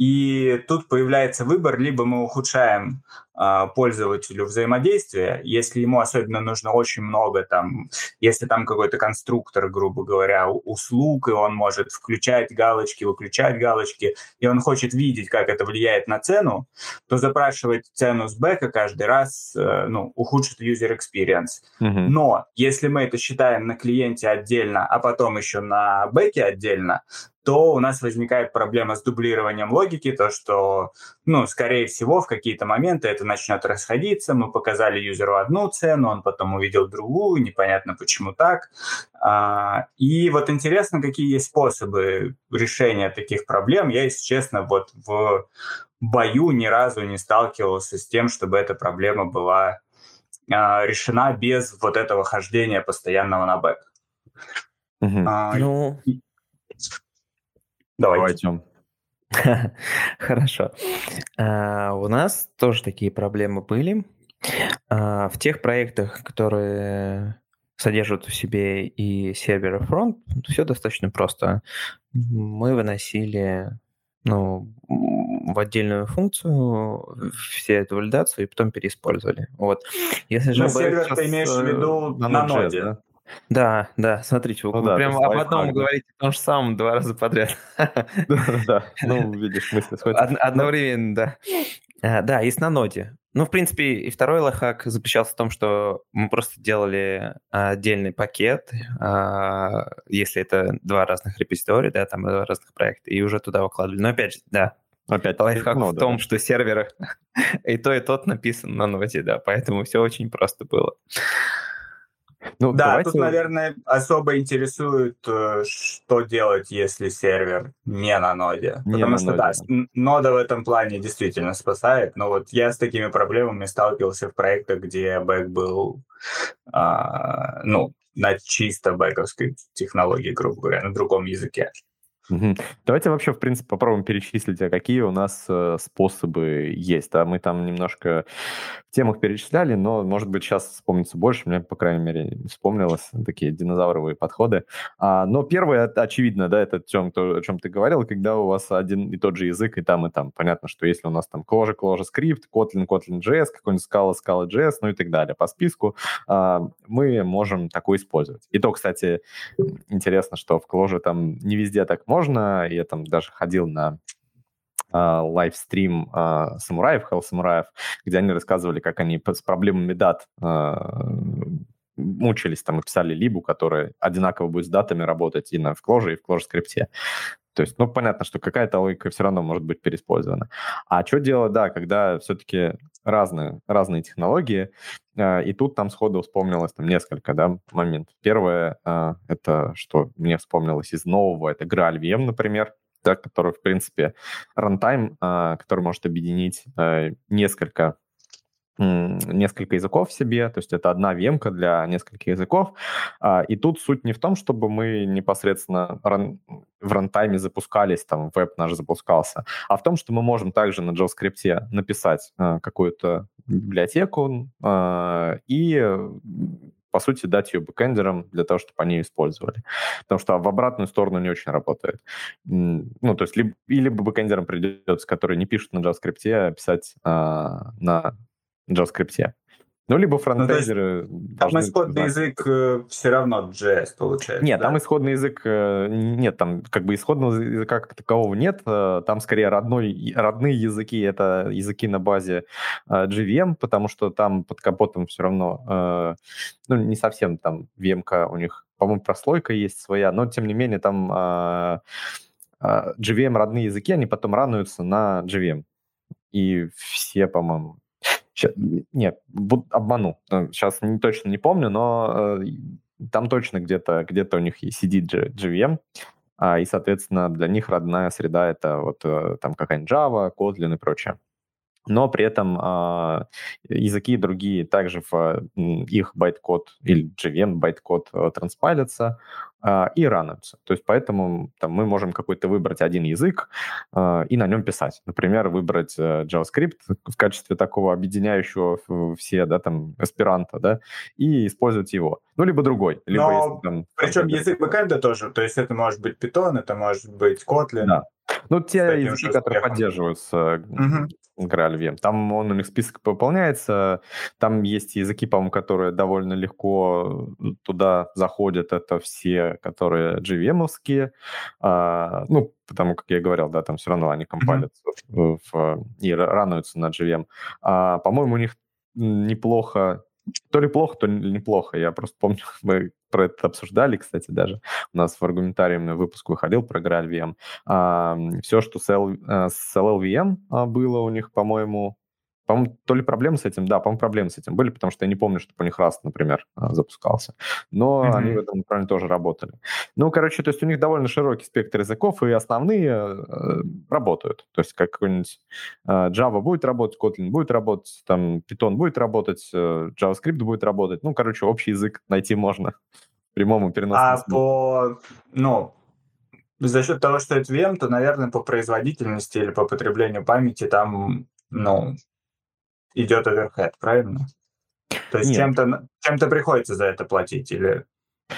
И тут появляется выбор, либо мы ухудшаем э, пользователю взаимодействие, если ему особенно нужно очень много, там, если там какой-то конструктор, грубо говоря, услуг, и он может включать галочки, выключать галочки, и он хочет видеть, как это влияет на цену, то запрашивать цену с бэка каждый раз э, ну, ухудшит user experience. Mm-hmm. Но если мы это считаем на клиенте отдельно, а потом еще на бэке отдельно, то у нас возникает проблема с дублированием логики, то, что, ну, скорее всего, в какие-то моменты это начнет расходиться, мы показали юзеру одну цену, он потом увидел другую, непонятно почему так. А, и вот интересно, какие есть способы решения таких проблем. Я, если честно, вот в бою ни разу не сталкивался с тем, чтобы эта проблема была а, решена без вот этого хождения постоянного на бэк. Угу. А, ну, Давайте. Хорошо. А, у нас тоже такие проблемы были. А, в тех проектах, которые содержат в себе и сервер, и фронт, все достаточно просто. Мы выносили ну, в отдельную функцию все эту валидацию и потом переиспользовали. Вот. Если же... Сервер ты имеешь в виду э, на, на ноде, да? Да, да, смотрите, вы, ну, да, прям об одном говорите о том же самом два раза подряд. Да, ну, видишь, мысли сходятся. Одновременно, да. А, да, есть на ноде. Ну, в принципе, и второй лайфхак заключался в том, что мы просто делали отдельный пакет, а, если это два разных репозитория, да, там два разных проекта, и уже туда выкладывали. Но опять же, да, Опять лайфхак в том, что сервер и то, и тот написан на ноде, да, поэтому все очень просто было. Ну, да, давайте... тут, наверное, особо интересует, э, что делать, если сервер не на ноде. Не Потому на что, ноде. да, нода в этом плане действительно спасает. Но вот я с такими проблемами сталкивался в проектах, где бэк был, а, ну, на чисто бэковской технологии, грубо говоря, на другом языке. Давайте вообще, в принципе, попробуем перечислить, а какие у нас э, способы есть. Да? Мы там немножко в темах перечисляли, но, может быть, сейчас вспомнится больше. Мне, по крайней мере, вспомнилось такие динозавровые подходы. А, но первое, очевидно, да, это тем, то, о чем ты говорил, когда у вас один и тот же язык и там, и там. Понятно, что если у нас там Clojure, Clojure Script, Kotlin, Kotlin JS, какой-нибудь Scala, Scala JS, ну и так далее по списку, а, мы можем такой использовать. И то, кстати, интересно, что в Clojure там не везде так можно, можно. Я там даже ходил на Uh, лайвстрим uh, самураев, Hell самураев, где они рассказывали, как они с проблемами дат uh, мучились там и писали либу, которая одинаково будет с датами работать и на в Clojure, и в скрипте. То есть, ну, понятно, что какая-то логика все равно может быть переиспользована. А что делать, да, когда все-таки разные, разные технологии, и тут там сходу вспомнилось там несколько, да, моментов. Первое, это, что мне вспомнилось из нового, это Graal VM, например, да, который, в принципе, рантайм, который может объединить несколько несколько языков в себе, то есть это одна вемка для нескольких языков. И тут суть не в том, чтобы мы непосредственно в рантайме запускались, там веб наш запускался, а в том, что мы можем также на JavaScript написать какую-то библиотеку и по сути, дать ее бэкэндерам для того, чтобы они ее использовали. Потому что в обратную сторону не очень работает. Ну, то есть либо, или бэкэндерам придется, которые не пишут на JavaScript, писать а, на JavaScript. Ну, либо фронтендеры... Ну, там исходный язык э, все равно JS получается. Нет, да? там исходный язык... Э, нет, там как бы исходного языка как такового нет. Э, там скорее родной, родные языки, это языки на базе JVM, потому что там под капотом все равно... Ну, не совсем там VM у них, по-моему, прослойка есть своя, но тем не менее там JVM родные языки, они потом рануются на JVM. И все, по-моему, Нет, обману. Сейчас не, точно не помню, но э, там точно где-то где у них сидит GVM, а, и, соответственно, для них родная среда — это вот э, там какая-нибудь Java, Kotlin и прочее но при этом э, языки другие также в их байткод или JVM байткод э, транспайлятся э, и рануются. То есть поэтому там, мы можем какой-то выбрать один язык э, и на нем писать. Например, выбрать э, JavaScript в качестве такого объединяющего все, да, там, эсперанто, да, и использовать его. Ну, либо другой. Либо Но, если, там, причем язык бэкэнда тоже, то есть это может быть Python, это может быть Kotlin. Да. Ну, те языки, которые поддерживаются угу. GraalVM, там он у них список пополняется, там есть языки, по-моему, которые довольно легко туда заходят, это все, которые GVM-овские, а, ну, потому как я говорил, да, там все равно они компайлятся mm-hmm. в, в, и рануются на GVM. А, по-моему, у них неплохо то ли плохо, то ли неплохо. Я просто помню, мы про это обсуждали, кстати, даже. У нас в аргументариуме выпуск выходил про GraalVM. А, все, что с, L, э, с LLVM а, было у них, по-моему, по-моему, то ли проблемы с этим, да, по-моему, проблемы с этим были, потому что я не помню, чтобы у них раз, например, а, запускался. Но mm-hmm. они в этом направлении тоже работали. Ну, короче, то есть у них довольно широкий спектр языков, и основные э, работают. То есть как какой-нибудь э, Java будет работать, Kotlin будет работать, там Python будет работать, э, JavaScript будет работать. Ну, короче, общий язык найти можно в прямом и переносном А смысле. по, ну, за счет того, что это VM, то, наверное, по производительности или по потреблению памяти там, ну, идет оверхед, правильно? То есть чем-то чем-то приходится за это платить или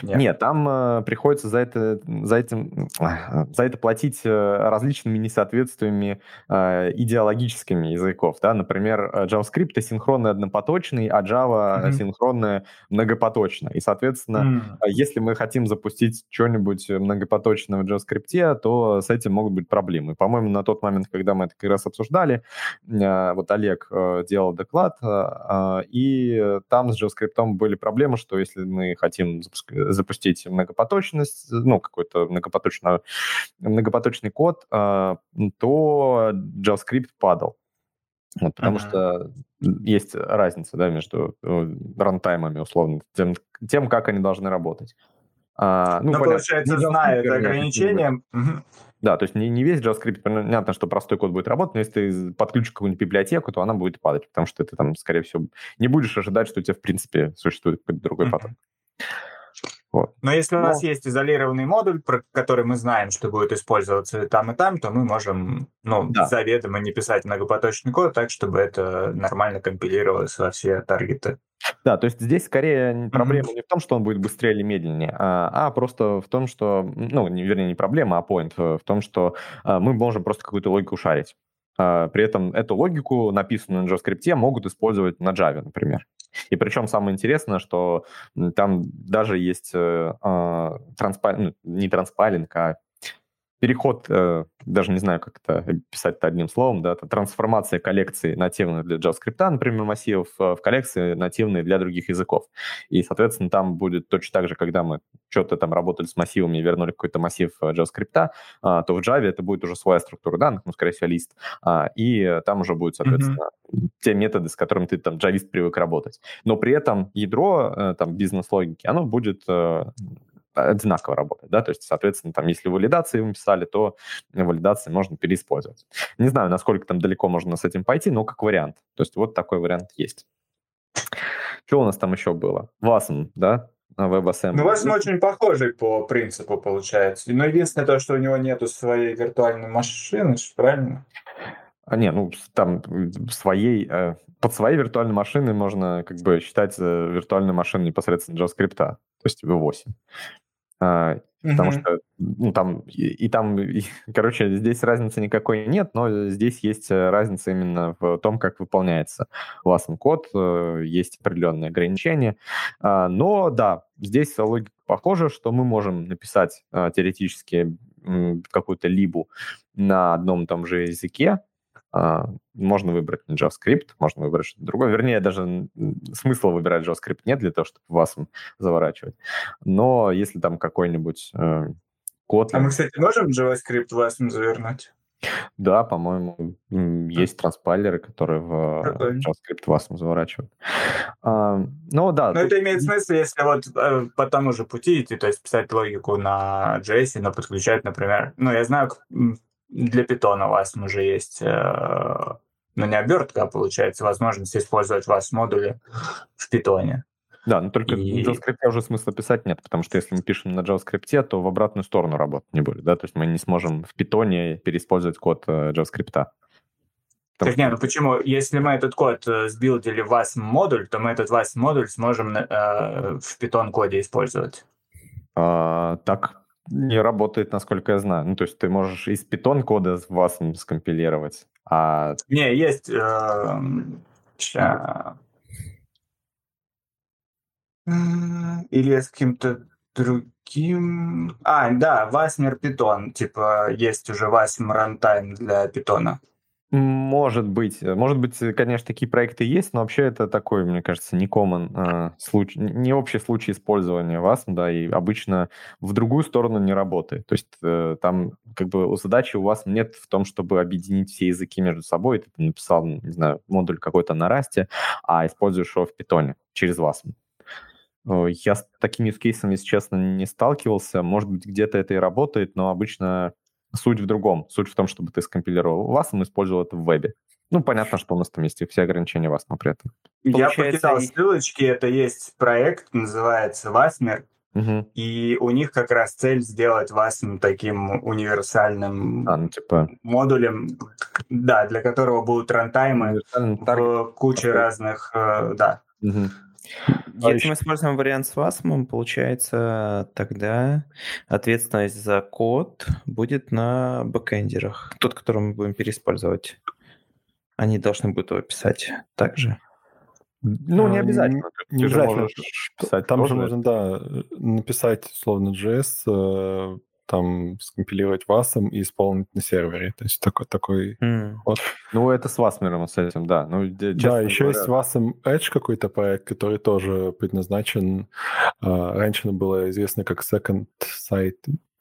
нет, Нет там э, приходится за это, за, этим, за это платить э, различными несоответствиями э, идеологическими языков. Да? Например, э, JavaScript асинхронный однопоточный, а Java mm-hmm. асинхронная многопоточная. И, соответственно, mm-hmm. если мы хотим запустить что-нибудь многопоточное в JavaScript, то с этим могут быть проблемы. По-моему, на тот момент, когда мы это как раз обсуждали, э, вот Олег э, делал доклад, э, и там с JavaScript были проблемы, что если мы хотим запускать запустить многопоточность, ну, какой-то многопоточный, многопоточный код, а, то JavaScript падал. Вот, потому uh-huh. что есть разница да, между э, рантаймами, условно, тем, тем, как они должны работать. А, ну, ну получается, зная это ограничение... Да, то есть не, не весь JavaScript, понятно, что простой код будет работать, но если ты подключишь какую-нибудь библиотеку, то она будет падать, потому что ты там, скорее всего, не будешь ожидать, что у тебя, в принципе, существует какой-то другой поток. Вот. Но если у Но... нас есть изолированный модуль, про который мы знаем, что будет использоваться там и там, то мы можем ну, да. заведомо не писать многопоточный код так, чтобы это нормально компилировалось во все таргеты. Да, то есть здесь скорее проблема mm-hmm. не в том, что он будет быстрее или медленнее, а, а просто в том, что, ну, не, вернее, не проблема, а point в том, что а, мы можем просто какую-то логику шарить. А, при этом эту логику, написанную на JavaScript, могут использовать на Java, например. И причем самое интересное, что там даже есть э, э, транспа... ну, не транспайлинг, а переход, э, даже не знаю, как это писать -то одним словом, да, это трансформация коллекции нативных для JavaScript, например, массивов, э, в коллекции нативные для других языков. И, соответственно, там будет точно так же, когда мы что-то там работали с массивами и вернули какой-то массив э, JavaScript, а, то в Java это будет уже своя структура данных, ну, скорее всего, лист, а, и там уже будет, соответственно, mm-hmm. те методы, с которыми ты там джавист привык работать. Но при этом ядро там бизнес-логики, оно будет одинаково работать, да, то есть, соответственно, там, если валидации вы писали, то валидации можно переиспользовать. Не знаю, насколько там далеко можно с этим пойти, но как вариант. То есть вот такой вариант есть. Что у нас там еще было? WASM, да? WebAssembly. Ну, WASM очень похожий по принципу получается. Но единственное то, что у него нету своей виртуальной машины, правильно? А, не, ну, там своей, э, под своей виртуальной машиной можно как бы считать э, виртуальную машину непосредственно JavaScript, то есть V8. А, потому mm-hmm. что, ну, там, и, и там, и, короче, здесь разницы никакой нет, но здесь есть э, разница именно в том, как выполняется WASM код, есть определенные ограничения. А, но, да, здесь логика похожа, что мы можем написать теоретически какую-то либу на одном и том же языке, а, можно выбрать JavaScript, можно выбрать что-то другое. Вернее, даже смысла выбирать JavaScript нет для того, чтобы вас заворачивать. Но если там какой-нибудь э, код... А мы, кстати, можем JavaScript вас завернуть? Да, по-моему, есть транспайлеры, которые в Прикольно. JavaScript вас заворачивают. А, ну да. Но тут... это имеет смысл, если вот э, по тому же пути идти, то есть писать логику на JS, но подключать, например, ну я знаю, для питона у вас уже есть, э, ну не обертка, а получается возможность использовать вас модули в питоне. Да, но только и... в JavaScript уже смысла писать нет, потому что если мы пишем на JavaScript, то в обратную сторону работать не будет, да, то есть мы не сможем в питоне переиспользовать код э, JavaScript. Так нет, ну почему? Если мы этот код э, сбилдили в вас модуль, то мы этот вас модуль сможем э, в Python коде использовать. А, так не работает, насколько я знаю. Ну, то есть ты можешь из Python кода в Wasm скомпилировать, а... Не, есть... Э. Или с каким-то другим... А, да, Wasmer Python. Типа, есть уже Wasmer рантайм для питона. Может быть. Может быть, конечно, такие проекты есть, но вообще это такой, мне кажется, не common э, случай, не общий случай использования вас, да, и обычно в другую сторону не работает. То есть э, там как бы задачи у вас нет в том, чтобы объединить все языки между собой. Ты написал, не знаю, модуль какой-то на расте, а используешь его в питоне через вас. Я с такими кейсами, если честно, не сталкивался. Может быть, где-то это и работает, но обычно Суть в другом. Суть в том, чтобы ты скомпилировал вас, и использовал это в вебе. Ну, понятно, что у нас там есть все ограничения вас, но при этом. Я покидал ссылочки, это есть проект, называется Васмер. Угу. И у них как раз цель сделать вас ну, таким универсальным а, ну, типа... модулем, да, для которого будут рантаймы в куче разных, э, да. Угу. Если мы используем вариант с WASM, получается, тогда ответственность за код будет на бэкэндерах. Тот, который мы будем переиспользовать. Они должны будут его писать также. Ну, не а, обязательно. Не, не обязательно. Писать Там тоже. же можно, да, написать, условно, JS, э, там скомпилировать васом и исполнить на сервере. То есть такой, такой mm. вот. Ну, это с васмером с этим, да. Ну, да, еще говоря... есть васом Edge какой-то проект, который тоже предназначен... Uh, раньше было известно как Second Site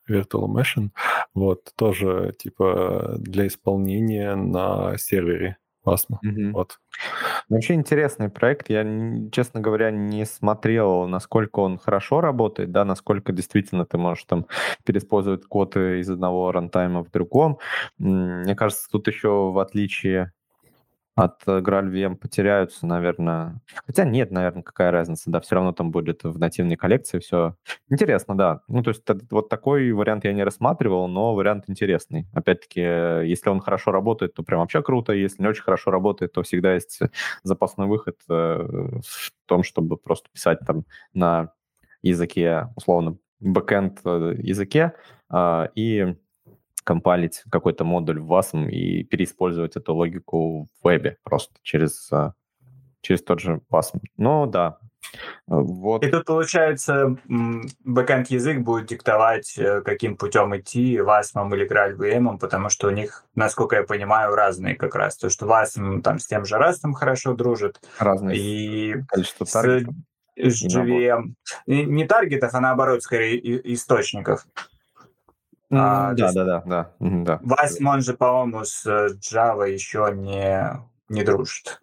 Virtual Machine. Вот, тоже типа для исполнения на сервере. Классно. Угу. Вот. Вообще интересный проект. Я, честно говоря, не смотрел, насколько он хорошо работает, да, насколько действительно ты можешь там переиспользовать код из одного рантайма в другом. Мне кажется, тут еще в отличие от GraalVM потеряются, наверное. Хотя нет, наверное, какая разница, да, все равно там будет в нативной коллекции все. Интересно, да. Ну, то есть вот такой вариант я не рассматривал, но вариант интересный. Опять-таки, если он хорошо работает, то прям вообще круто. Если не очень хорошо работает, то всегда есть запасной выход э, в том, чтобы просто писать там на языке, условно, бэкэнд э, языке, а, и компалить какой-то модуль в WASM и переиспользовать эту логику в вебе просто через, а, через тот же WASM. Ну да, вот. И тут, получается, бэкэнд язык будет диктовать, э, каким путем идти, WASM или GraalVM, потому что у них, насколько я понимаю, разные как раз. То, что WASM там с тем же Rust хорошо дружит. Разные и количество таргетов. С GVM. Не, не таргетов, а наоборот, скорее источников. А, да, да, да, да, да. Васьмон же, по-моему, с э, Java еще не, не дружит.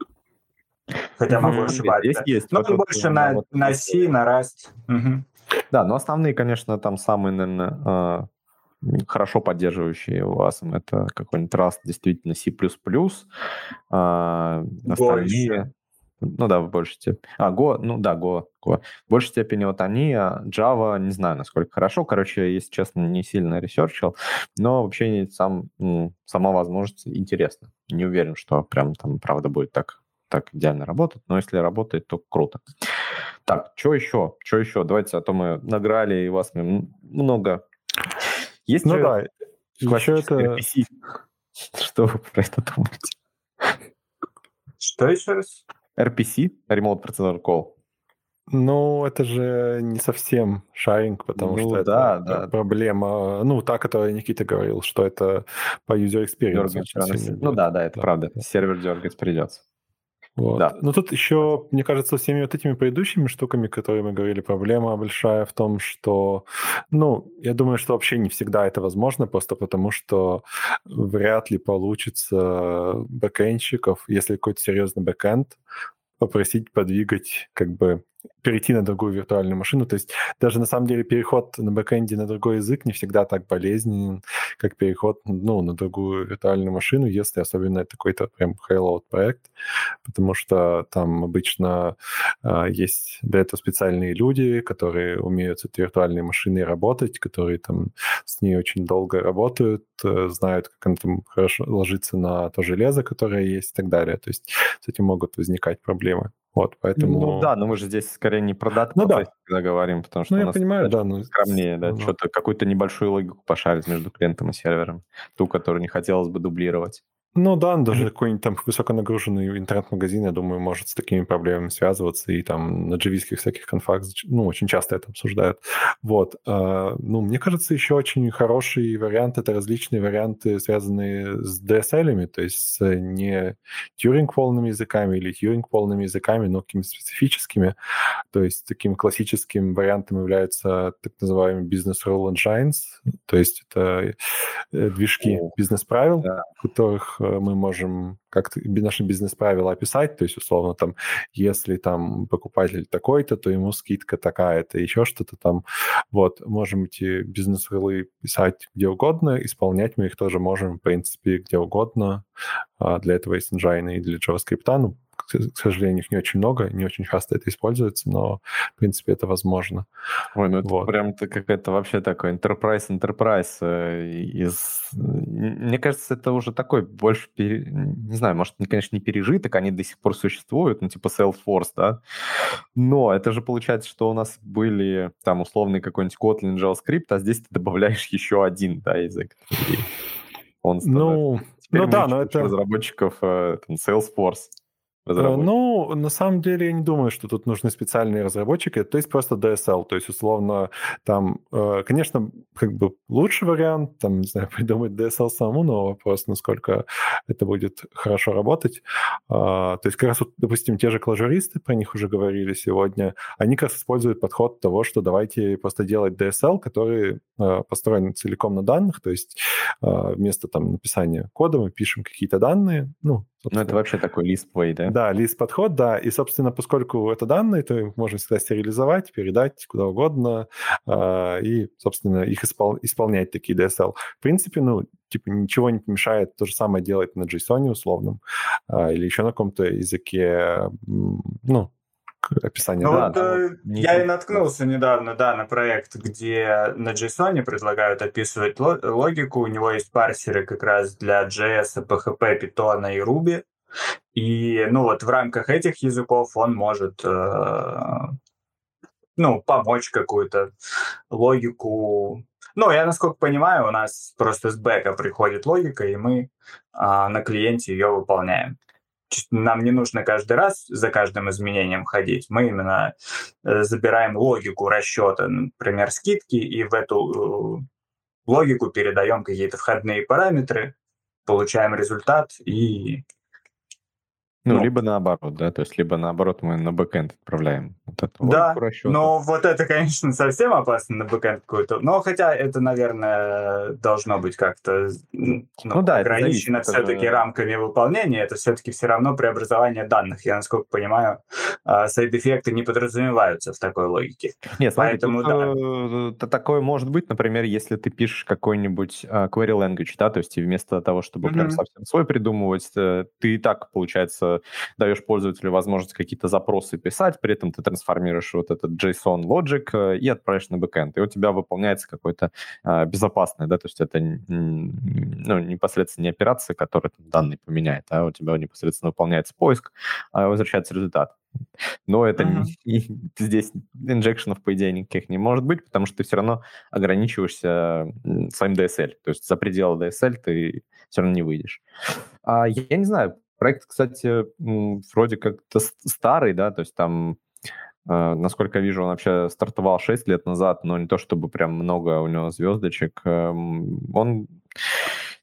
Хотя могу ошибаться. Есть, есть. Но вот больше на, на C, на Rust. Угу. Да, но основные, конечно, там самые, наверное, а, хорошо поддерживающие у вас это какой-нибудь Rust, действительно C++, а, остальные, ну да, в большей степени. А, Go, ну да, Go, Go. В большей степени вот они, а Java, не знаю, насколько хорошо. Короче, если честно, не сильно ресерчил, но вообще сам, ну, сама возможность интересна. Не уверен, что прям там, правда, будет так, так идеально работать, но если работает, то круто. Так, что еще? Что еще? Давайте, а то мы награли, и вас много... Есть ну да, еще это... RPC. Что вы про это думаете? Что еще раз? RPC, Remote Procedure Call. Ну, это же не совсем шаринг, потому ну, что да, это да. проблема, ну, та, которая Никита говорил, что это по user experience. Ну да, да, это да. правда. Сервер дергать придется. Вот. Да. Но тут еще, мне кажется, всеми вот этими предыдущими штуками, которые мы говорили, проблема большая в том, что, ну, я думаю, что вообще не всегда это возможно, просто потому что вряд ли получится бэкэндщиков, если какой-то серьезный бэкэнд, попросить подвигать как бы перейти на другую виртуальную машину. То есть даже на самом деле переход на бэкэнде на другой язык не всегда так болезненен, как переход ну, на другую виртуальную машину, если особенно это какой-то прям high проект, потому что там обычно э, есть для этого специальные люди, которые умеют с этой виртуальной машиной работать, которые там с ней очень долго работают, э, знают, как она там хорошо ложится на то железо, которое есть и так далее. То есть с этим могут возникать проблемы. Вот, поэтому... Ну да, но мы же здесь скорее не про дату ну, да. когда говорим, потому что ну, у нас я понимаю, да, но... скромнее, да, ну, что-то, какую-то небольшую логику пошарить между клиентом и сервером, ту, которую не хотелось бы дублировать. Ну да, даже какой-нибудь там высоконагруженный интернет-магазин, я думаю, может с такими проблемами связываться, и там на джавийских всяких конфах, ну, очень часто это обсуждают. Вот. А, ну, мне кажется, еще очень хороший вариант — это различные варианты, связанные с DSL, то есть с не Turing-полными языками или Turing-полными языками, но какими-то специфическими. То есть таким классическим вариантом являются так называемые business rule engines, то есть это э, движки бизнес-правил, да. которых Э, мы можем как-то наши бизнес-правила описать, то есть, условно, там, если там покупатель такой-то, то ему скидка такая-то, еще что-то там. Вот, можем эти бизнес-рылы писать где угодно, исполнять мы их тоже можем, в принципе, где угодно. А для этого есть engine и для JavaScript, ну, к сожалению, их не очень много, не очень часто это используется, но, в принципе, это возможно. Ой, ну это вот. прям какая-то вообще такой enterprise, enterprise э, из... Мне кажется, это уже такой больше, пере... не знаю, может, конечно, не пережиток, они до сих пор существуют, ну, типа Salesforce, да, но это же получается, что у нас были там условный какой-нибудь Kotlin, JavaScript, а здесь ты добавляешь еще один, да, язык. Он ну, ну да, но это... разработчиков э, там, Salesforce. Э, ну, на самом деле, я не думаю, что тут нужны специальные разработчики. То есть просто DSL. То есть, условно, там, э, конечно, как бы лучший вариант, там, не знаю, придумать DSL самому, но вопрос, насколько это будет хорошо работать. А, то есть, как раз, вот, допустим, те же клажуристы, про них уже говорили сегодня, они как раз используют подход того, что давайте просто делать DSL, который э, построен целиком на данных, то есть вместо там написания кода мы пишем какие-то данные, ну, ну, это вообще такой лист-плей, да? Да, лист-подход, да. И, собственно, поскольку это данные, то их можно всегда стерилизовать, передать куда угодно, э, и, собственно, их испол- исполнять, такие DSL. В принципе, ну, типа, ничего не помешает то же самое делать на JSON условном э, или еще на каком-то языке, ну, описание. Ну, да, вот, э, я и наткнулся недавно, да, на проект, где на JSON предлагают описывать логику. У него есть парсеры как раз для JS, PHP, Python и Ruby. И, ну, вот в рамках этих языков он может, э, ну, помочь какую-то логику ну, я, насколько понимаю, у нас просто с бэка приходит логика, и мы а, на клиенте ее выполняем нам не нужно каждый раз за каждым изменением ходить. Мы именно э, забираем логику расчета, например, скидки, и в эту э, логику передаем какие-то входные параметры, получаем результат и ну, ну, либо наоборот, да, то есть либо наоборот мы на бэкэнд отправляем вот эту Да, но вот это, конечно, совсем опасно на бэкэнд какой-то. Но хотя это, наверное, должно быть как-то ну, ну, да, ограничено все-таки же... рамками выполнения. Это все-таки все равно преобразование данных. Я, насколько понимаю, а, сайд-эффекты не подразумеваются в такой логике. Нет, Поэтому, смотри, да. Э, такое может быть, например, если ты пишешь какой-нибудь э, query language, да, то есть вместо того, чтобы mm-hmm. прям совсем свой придумывать, э, ты и так, получается, даешь пользователю возможность какие-то запросы писать, при этом ты трансформируешь вот этот JSON logic э, и отправляешь на бэкэнд, и у тебя выполняется какой-то а, безопасный, да, то есть это ну, непосредственно не операция, которая там, данные поменяет, а у тебя непосредственно выполняется поиск, а возвращается результат. Но это uh-huh. не, здесь инжекшенов, по идее, никаких не может быть, потому что ты все равно ограничиваешься своим DSL. То есть за пределы DSL ты все равно не выйдешь. А я не знаю, Проект, кстати, вроде как-то старый, да, то есть там, э, насколько я вижу, он вообще стартовал 6 лет назад, но не то чтобы прям много у него звездочек. Эм, он,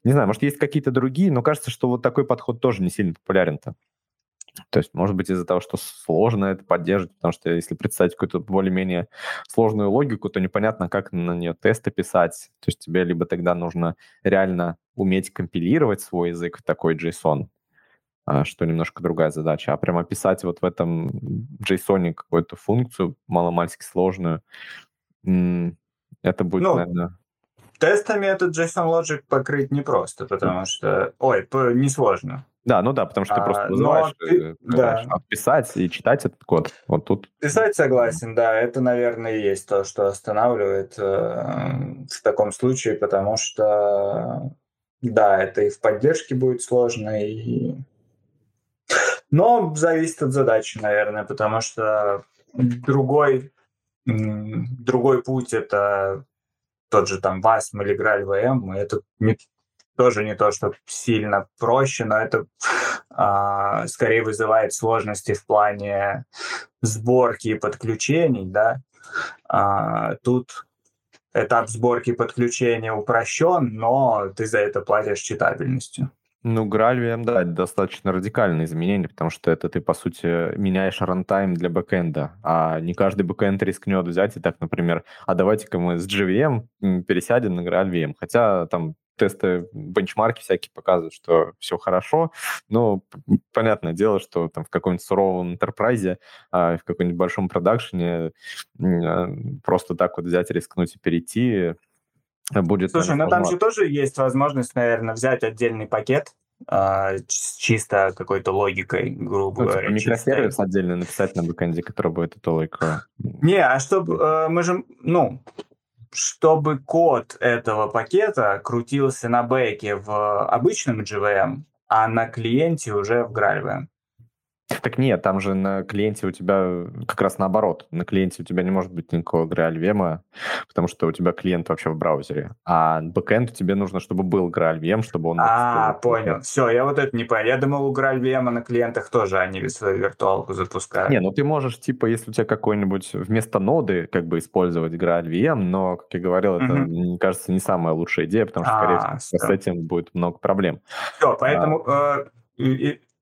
не знаю, может, есть какие-то другие, но кажется, что вот такой подход тоже не сильно популярен-то. То есть, может быть, из-за того, что сложно это поддерживать, потому что если представить какую-то более-менее сложную логику, то непонятно, как на нее тесты писать. То есть тебе либо тогда нужно реально уметь компилировать свой язык в такой JSON, что немножко другая задача. А прямо писать вот в этом JSON какую-то функцию маломальски сложную, это будет, ну, наверное... Тестами этот JSON Logic покрыть непросто, потому что... Ой, несложно. Да, ну да, потому что ты просто а, вызываешь, ты, э, да. писать и читать этот код. Вот тут. Писать согласен, да, это, наверное, и есть то, что останавливает э, в таком случае, потому что да, это и в поддержке будет сложно, и но зависит от задачи, наверное, потому что другой, другой путь это тот же там WASM или Graal VM, это не, тоже не то, что сильно проще, но это а, скорее вызывает сложности в плане сборки и подключений, да. А, тут этап сборки и подключения упрощен, но ты за это платишь читабельностью. Ну, GraalVM, да, это достаточно радикальное изменение, потому что это ты, по сути, меняешь рантайм для бэкэнда, а не каждый бэкэнд рискнет взять и так, например, а давайте-ка мы с JVM пересядем на GraalVM, хотя там тесты, бенчмарки всякие показывают, что все хорошо, но понятное дело, что там в каком-нибудь суровом энтерпрайзе, а, в каком-нибудь большом продакшене а, просто так вот взять, рискнуть и перейти, будет... Слушай, ну там же тоже есть возможность, наверное, взять отдельный пакет а, чисто какой-то логикой, грубо ну, типа говоря. Типа микросервис отдельно написать на бэкэнде, который будет эту логику. Не, а чтобы э, мы же, ну, чтобы код этого пакета крутился на бэке в обычном JVM, а на клиенте уже в GraalVM. Так нет, там же на клиенте у тебя как раз наоборот. На клиенте у тебя не может быть никакого GraalVM, потому что у тебя клиент вообще в браузере. А бэкэнд тебе нужно, чтобы был GraalVM, чтобы он... А, понял. Все, я вот это не понял. Я думал, у GraalVM на клиентах тоже они свою виртуалку запускают. Не, ну ты можешь, типа, если у тебя какой-нибудь вместо ноды как бы использовать GraalVM, но, как я говорил, это, мне кажется, не самая лучшая идея, потому что, скорее а, всего, с этим будет много проблем. Все, поэтому...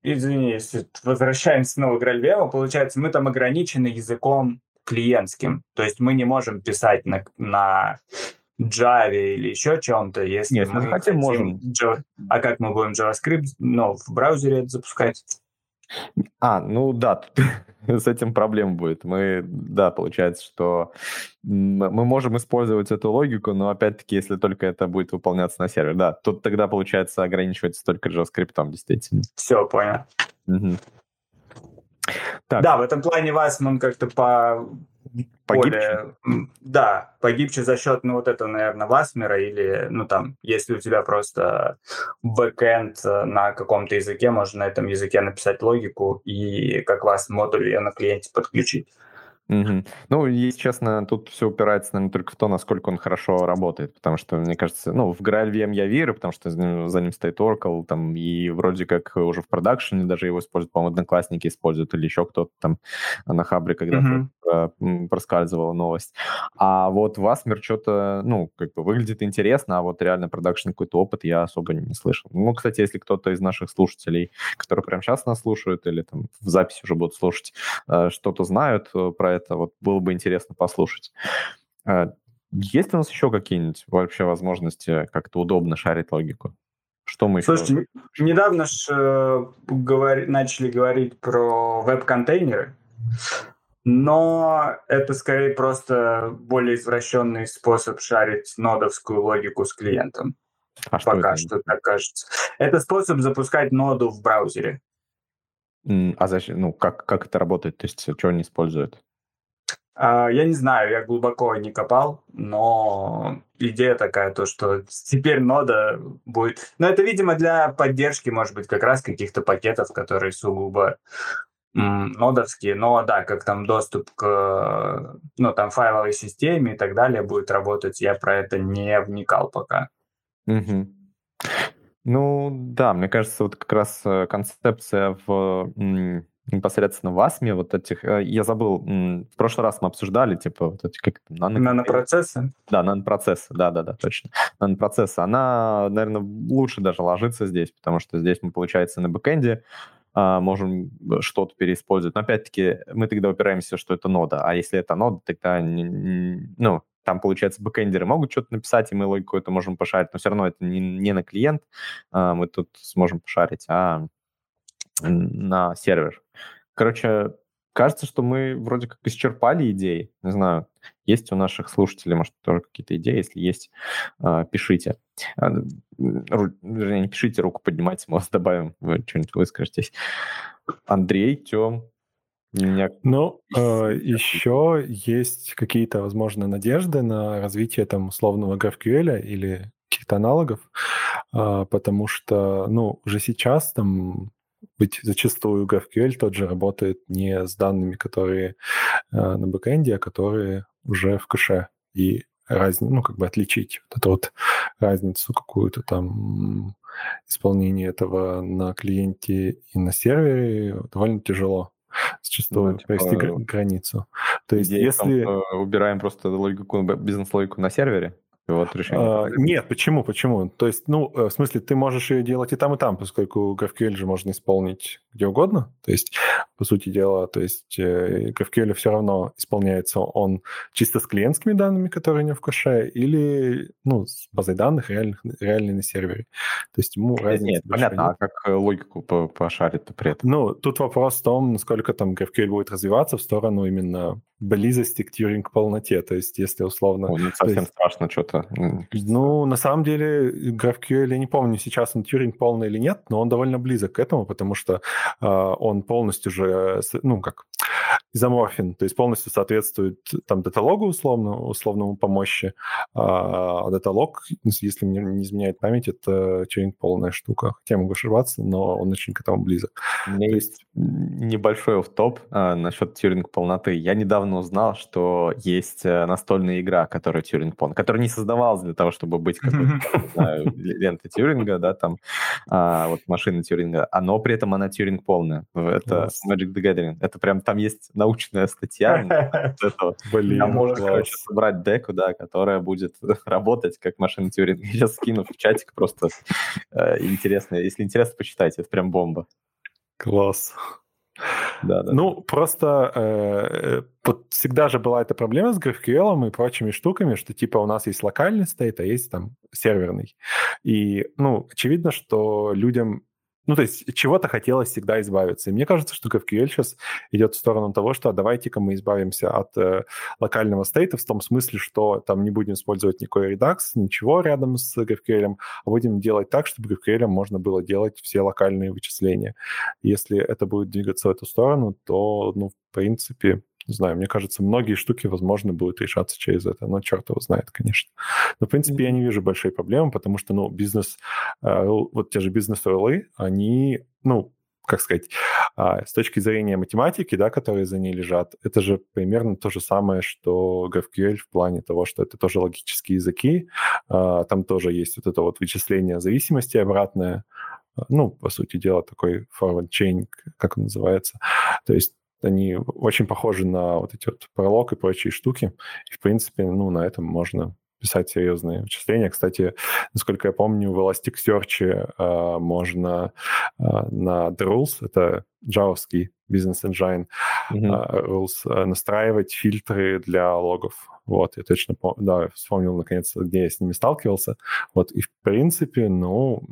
Извини, если возвращаемся снова к GraalVM, получается, мы там ограничены языком клиентским. То есть мы не можем писать на, на Java или еще чем-то, если Нет, мы, мы хотим, можем. Java. А как мы будем JavaScript ну, в браузере это запускать? А, ну да, с этим проблем будет. Мы, да, получается, что мы можем использовать эту логику, но опять-таки, если только это будет выполняться на сервере. Да, тут тогда, получается, ограничивается только JavaScript, действительно. Все, понял. Угу. Так. Да, в этом плане Вайсман как-то по Погибче? Более, да, погибче за счет, ну, вот этого, наверное, Васмера или, ну, там, если у тебя просто бэкэнд э, на каком-то языке, можно на этом языке написать логику и как вас модуль ее на клиенте подключить. Угу. Ну, если честно, тут все упирается, наверное, только в то, насколько он хорошо работает, потому что, мне кажется, ну, в GraalVM я верю, потому что за ним стоит Oracle, там, и вроде как уже в продакшене даже его используют, по-моему, одноклассники используют или еще кто-то там на Хабре когда-то угу. Проскальзывала новость. А вот Васмер что-то, ну, как бы выглядит интересно, а вот реально продакшн какой-то опыт я особо не слышал. Ну, кстати, если кто-то из наших слушателей, которые прямо сейчас нас слушают или там в записи уже будут слушать, э, что-то знают э, про это, вот было бы интересно послушать. Есть у нас еще какие-нибудь вообще возможности как-то удобно шарить логику? Что мы Слушайте, еще... недавно ж, э, говори, начали говорить про веб-контейнеры, но это скорее просто более извращенный способ шарить нодовскую логику с клиентом. А Пока что, что так кажется. Это способ запускать ноду в браузере. А зачем? Ну, как, как это работает? То есть, что они используют? А, я не знаю, я глубоко не копал, но идея такая, то, что теперь нода будет... Но это, видимо, для поддержки, может быть, как раз каких-то пакетов, которые сугубо нодовские, но да, как там доступ к ну, там, файловой системе и так далее будет работать, я про это не вникал пока. Угу. Ну да, мне кажется, вот как раз э, концепция в непосредственно в АСМе вот этих... Э, я забыл, в прошлый раз мы обсуждали, типа, вот эти как нано... Нанопроцессы? Да, нанопроцессы, да-да-да, точно. Нанопроцессы, она, наверное, лучше даже ложится здесь, потому что здесь мы, получается, на бэкэнде можем что-то переиспользовать. Но опять-таки мы тогда упираемся, что это нода. А если это нода, тогда, ну, там, получается, бэкэндеры могут что-то написать, и мы логику это можем пошарить, но все равно это не, не на клиент, а, мы тут сможем пошарить, а на сервер. Короче, кажется, что мы вроде как исчерпали идеи. Не знаю, есть у наших слушателей, может, тоже какие-то идеи. Если есть, а, пишите. А, вернее, не пишите, руку поднимайте, мы вас добавим, вы что-нибудь выскажетесь. Андрей, Тем, меня... Ну, э, еще есть какие-то, возможно, надежды на развитие там условного GraphQL или каких-то аналогов, э, потому что, ну, уже сейчас там быть зачастую GraphQL тот же работает не с данными, которые э, на бэкэнде, а которые уже в кэше. И разницу, ну, как бы отличить вот эту вот разницу какую-то там исполнение этого на клиенте и на сервере довольно тяжело зачастую ну, типа, провести границу. То есть, если... Там, э, убираем просто логику, бизнес-логику на сервере, вот решение. А, нет, почему, почему? То есть, ну, э, в смысле, ты можешь ее делать и там, и там, поскольку GraphQL же можно исполнить где угодно. То есть по сути дела. То есть э, GraphQL все равно исполняется он чисто с клиентскими данными, которые у него в кэше, или ну, с базой данных реальных, реальной на сервере. То есть ему разница Нет, понятно, нет. а как э, логику пошарит-то при этом? Ну, тут вопрос в том, насколько там GraphQL будет развиваться в сторону именно близости к Тьюринг полноте. То есть, если условно... О, ну, совсем есть, страшно что-то. Ну, на самом деле, GraphQL, я не помню, сейчас он Тьюринг полный или нет, но он довольно близок к этому, потому что э, он полностью же, ну, как изоморфен, то есть полностью соответствует там даталогу условно, условному помощи. А даталог, если мне не изменяет память, это Тьюринг полная штука. Хотя я могу ошибаться, но он очень к этому близок. У меня то есть небольшой оф-топ а, насчет Тьюринг полноты. Я недавно узнал, что есть э, настольная игра, которая Тьюринг полная, которая не создавалась для того, чтобы быть какой-то лентой Тьюринга, да, там, а, вот машина Тьюринга, а, но при этом она Тьюринг полная. Это Magic the Gathering. Это прям там есть научная статья. Блин, Там можно, короче, собрать деку, да, которая будет работать как машина Тьюринга. Я сейчас скину в чатик просто э, интересно. Если интересно, почитайте. Это прям бомба. Класс. Да, да. Ну, просто э, вот всегда же была эта проблема с GraphQL и прочими штуками, что типа у нас есть локальный стейт, а есть там серверный. И, ну, очевидно, что людям ну, то есть чего-то хотелось всегда избавиться. И мне кажется, что GraphQL сейчас идет в сторону того, что а давайте-ка мы избавимся от э, локального стейта в том смысле, что там не будем использовать никакой Redux, ничего рядом с GraphQL, а будем делать так, чтобы GraphQL можно было делать все локальные вычисления. Если это будет двигаться в эту сторону, то, ну, в принципе, не знаю, мне кажется, многие штуки, возможно, будут решаться через это, но черт его знает, конечно. Но, в принципе, я не вижу большой проблемы, потому что, ну, бизнес, э, вот те же бизнес-роллы, они, ну, как сказать, а, с точки зрения математики, да, которые за ней лежат, это же примерно то же самое, что GraphQL в плане того, что это тоже логические языки, а, там тоже есть вот это вот вычисление зависимости обратное, ну, по сути дела, такой forward chain, как он называется. То есть они очень похожи на вот эти вот пролог и прочие штуки. И, в принципе, ну, на этом можно писать серьезные вычисления. Кстати, насколько я помню, в Elasticsearch э, можно э, на Rules, это джавовский бизнес engine mm-hmm. uh, rules, uh, настраивать фильтры для логов. Вот, я точно помню, да, вспомнил наконец, где я с ними сталкивался. Вот, и в принципе, ну,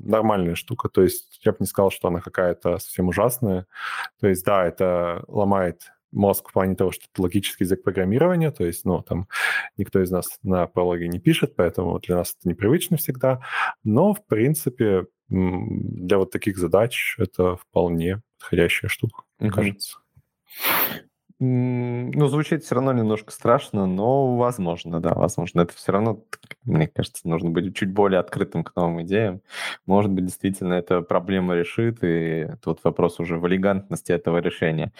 нормальная штука. То есть я бы не сказал, что она какая-то совсем ужасная. То есть, да, это ломает мозг в плане того, что это логический язык программирования, то есть, ну, там никто из нас на прологе не пишет, поэтому для нас это непривычно всегда, но, в принципе, для вот таких задач это вполне подходящая штука, мне mm-hmm. кажется. Ну, звучит все равно немножко страшно, но возможно, да, возможно. Это все равно, мне кажется, нужно быть чуть более открытым к новым идеям. Может быть, действительно, эта проблема решит, и тут вопрос уже в элегантности этого решения.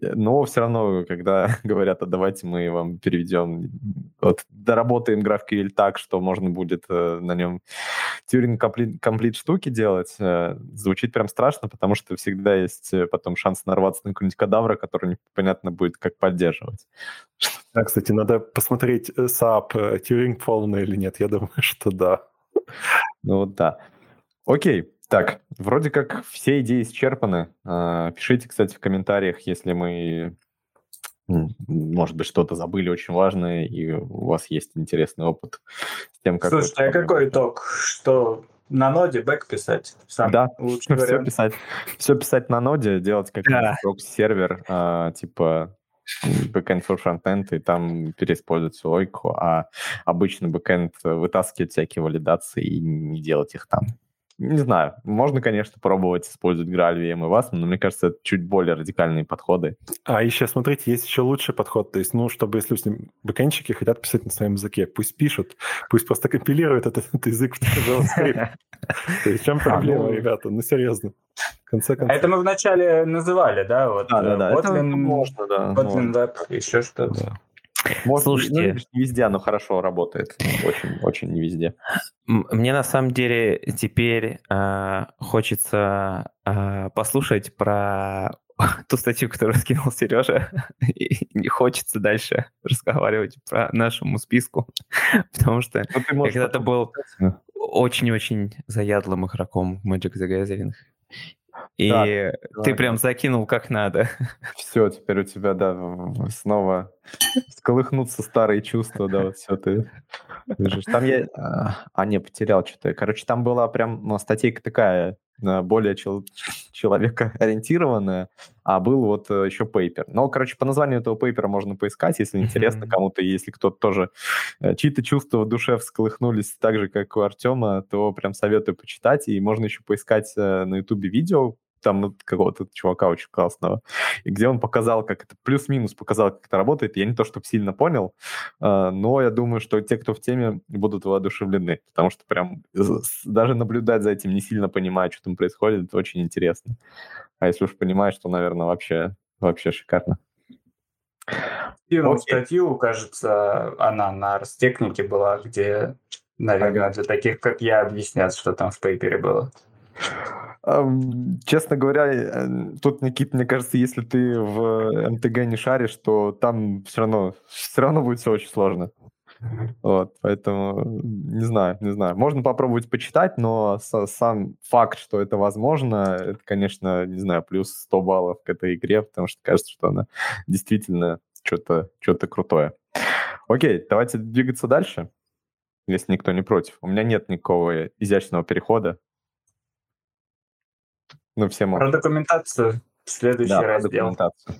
Но все равно, когда говорят, а давайте мы вам переведем, вот, доработаем GraphQL так, что можно будет э, на нем Turing комплит штуки делать, э, звучит прям страшно, потому что всегда есть э, потом шанс нарваться на какого-нибудь кадавра, который непонятно будет как поддерживать. Да, кстати, надо посмотреть SAP, э, Turing полный или нет. Я думаю, что да. Ну вот да. Окей, так, вроде как все идеи исчерпаны. А, пишите, кстати, в комментариях, если мы, может быть, что-то забыли очень важное, и у вас есть интересный опыт с тем, как... Слушайте, а какой итог? Что на ноде бэк писать. Сам да, все писать. Все писать на ноде, делать какой-то прокси-сервер, а, типа backend for frontend, и там переиспользовать логику, а обычно бэкенд вытаскивать всякие валидации и не делать их там не знаю, можно, конечно, пробовать использовать Graal, VM и WASM, но мне кажется, это чуть более радикальные подходы. А еще, смотрите, есть еще лучший подход. То есть, ну, чтобы, если бэкэнщики хотят писать на своем языке, пусть пишут, пусть просто компилируют этот, этот язык в JavaScript. То есть, в чем проблема, ну, ребята? Ну, серьезно. Конце концов. Это мы вначале называли, да? Вот, да, да, да. Kotlin, это можно, да. Kotlin Web, еще что-то. Может, Слушайте, ну, не везде оно хорошо работает. Очень, очень не везде. Мне на самом деле теперь э, хочется э, послушать про ту статью, которую скинул Сережа, и не хочется дальше разговаривать про нашему списку, потому что ну, я когда-то был очень-очень заядлым игроком Magic the Gathering. И да, ты да, прям закинул как надо. Все, теперь у тебя, да, снова сколыхнутся старые чувства, да, вот все ты. Там я... А, а, не, потерял что-то. Короче, там была прям ну, статейка такая, э, более чел- человекоориентированная, а был вот э, еще пейпер. Но, короче, по названию этого пейпера можно поискать, если интересно mm-hmm. кому-то, если кто-то тоже э, чьи-то чувства в душе всколыхнулись так же, как у Артема, то прям советую почитать, и можно еще поискать на ютубе видео, там какого-то чувака очень классного, и где он показал, как это, плюс-минус показал, как это работает. Я не то, чтобы сильно понял, а, но я думаю, что те, кто в теме, будут воодушевлены, потому что прям даже наблюдать за этим, не сильно понимая, что там происходит, это очень интересно. А если уж понимаешь, то, наверное, вообще, вообще шикарно. Скинул статью, кажется, она на Ростехнике была, где, наверное, ага. для таких, как я, объяснят, что там в пейпере было. Честно говоря, э, тут, Никит, мне кажется, если ты в МТГ не шаришь, то там все равно, все равно будет все очень сложно. Вот, поэтому не знаю, не знаю. Можно попробовать почитать, но сам факт, что это возможно, это, конечно, не знаю, плюс 100 баллов к этой игре, потому что кажется, что она действительно что-то что крутое. Окей, давайте двигаться дальше, если никто не против. У меня нет никакого изящного перехода. Ну, все могут. Про документацию. Следующий да, раздел. документацию.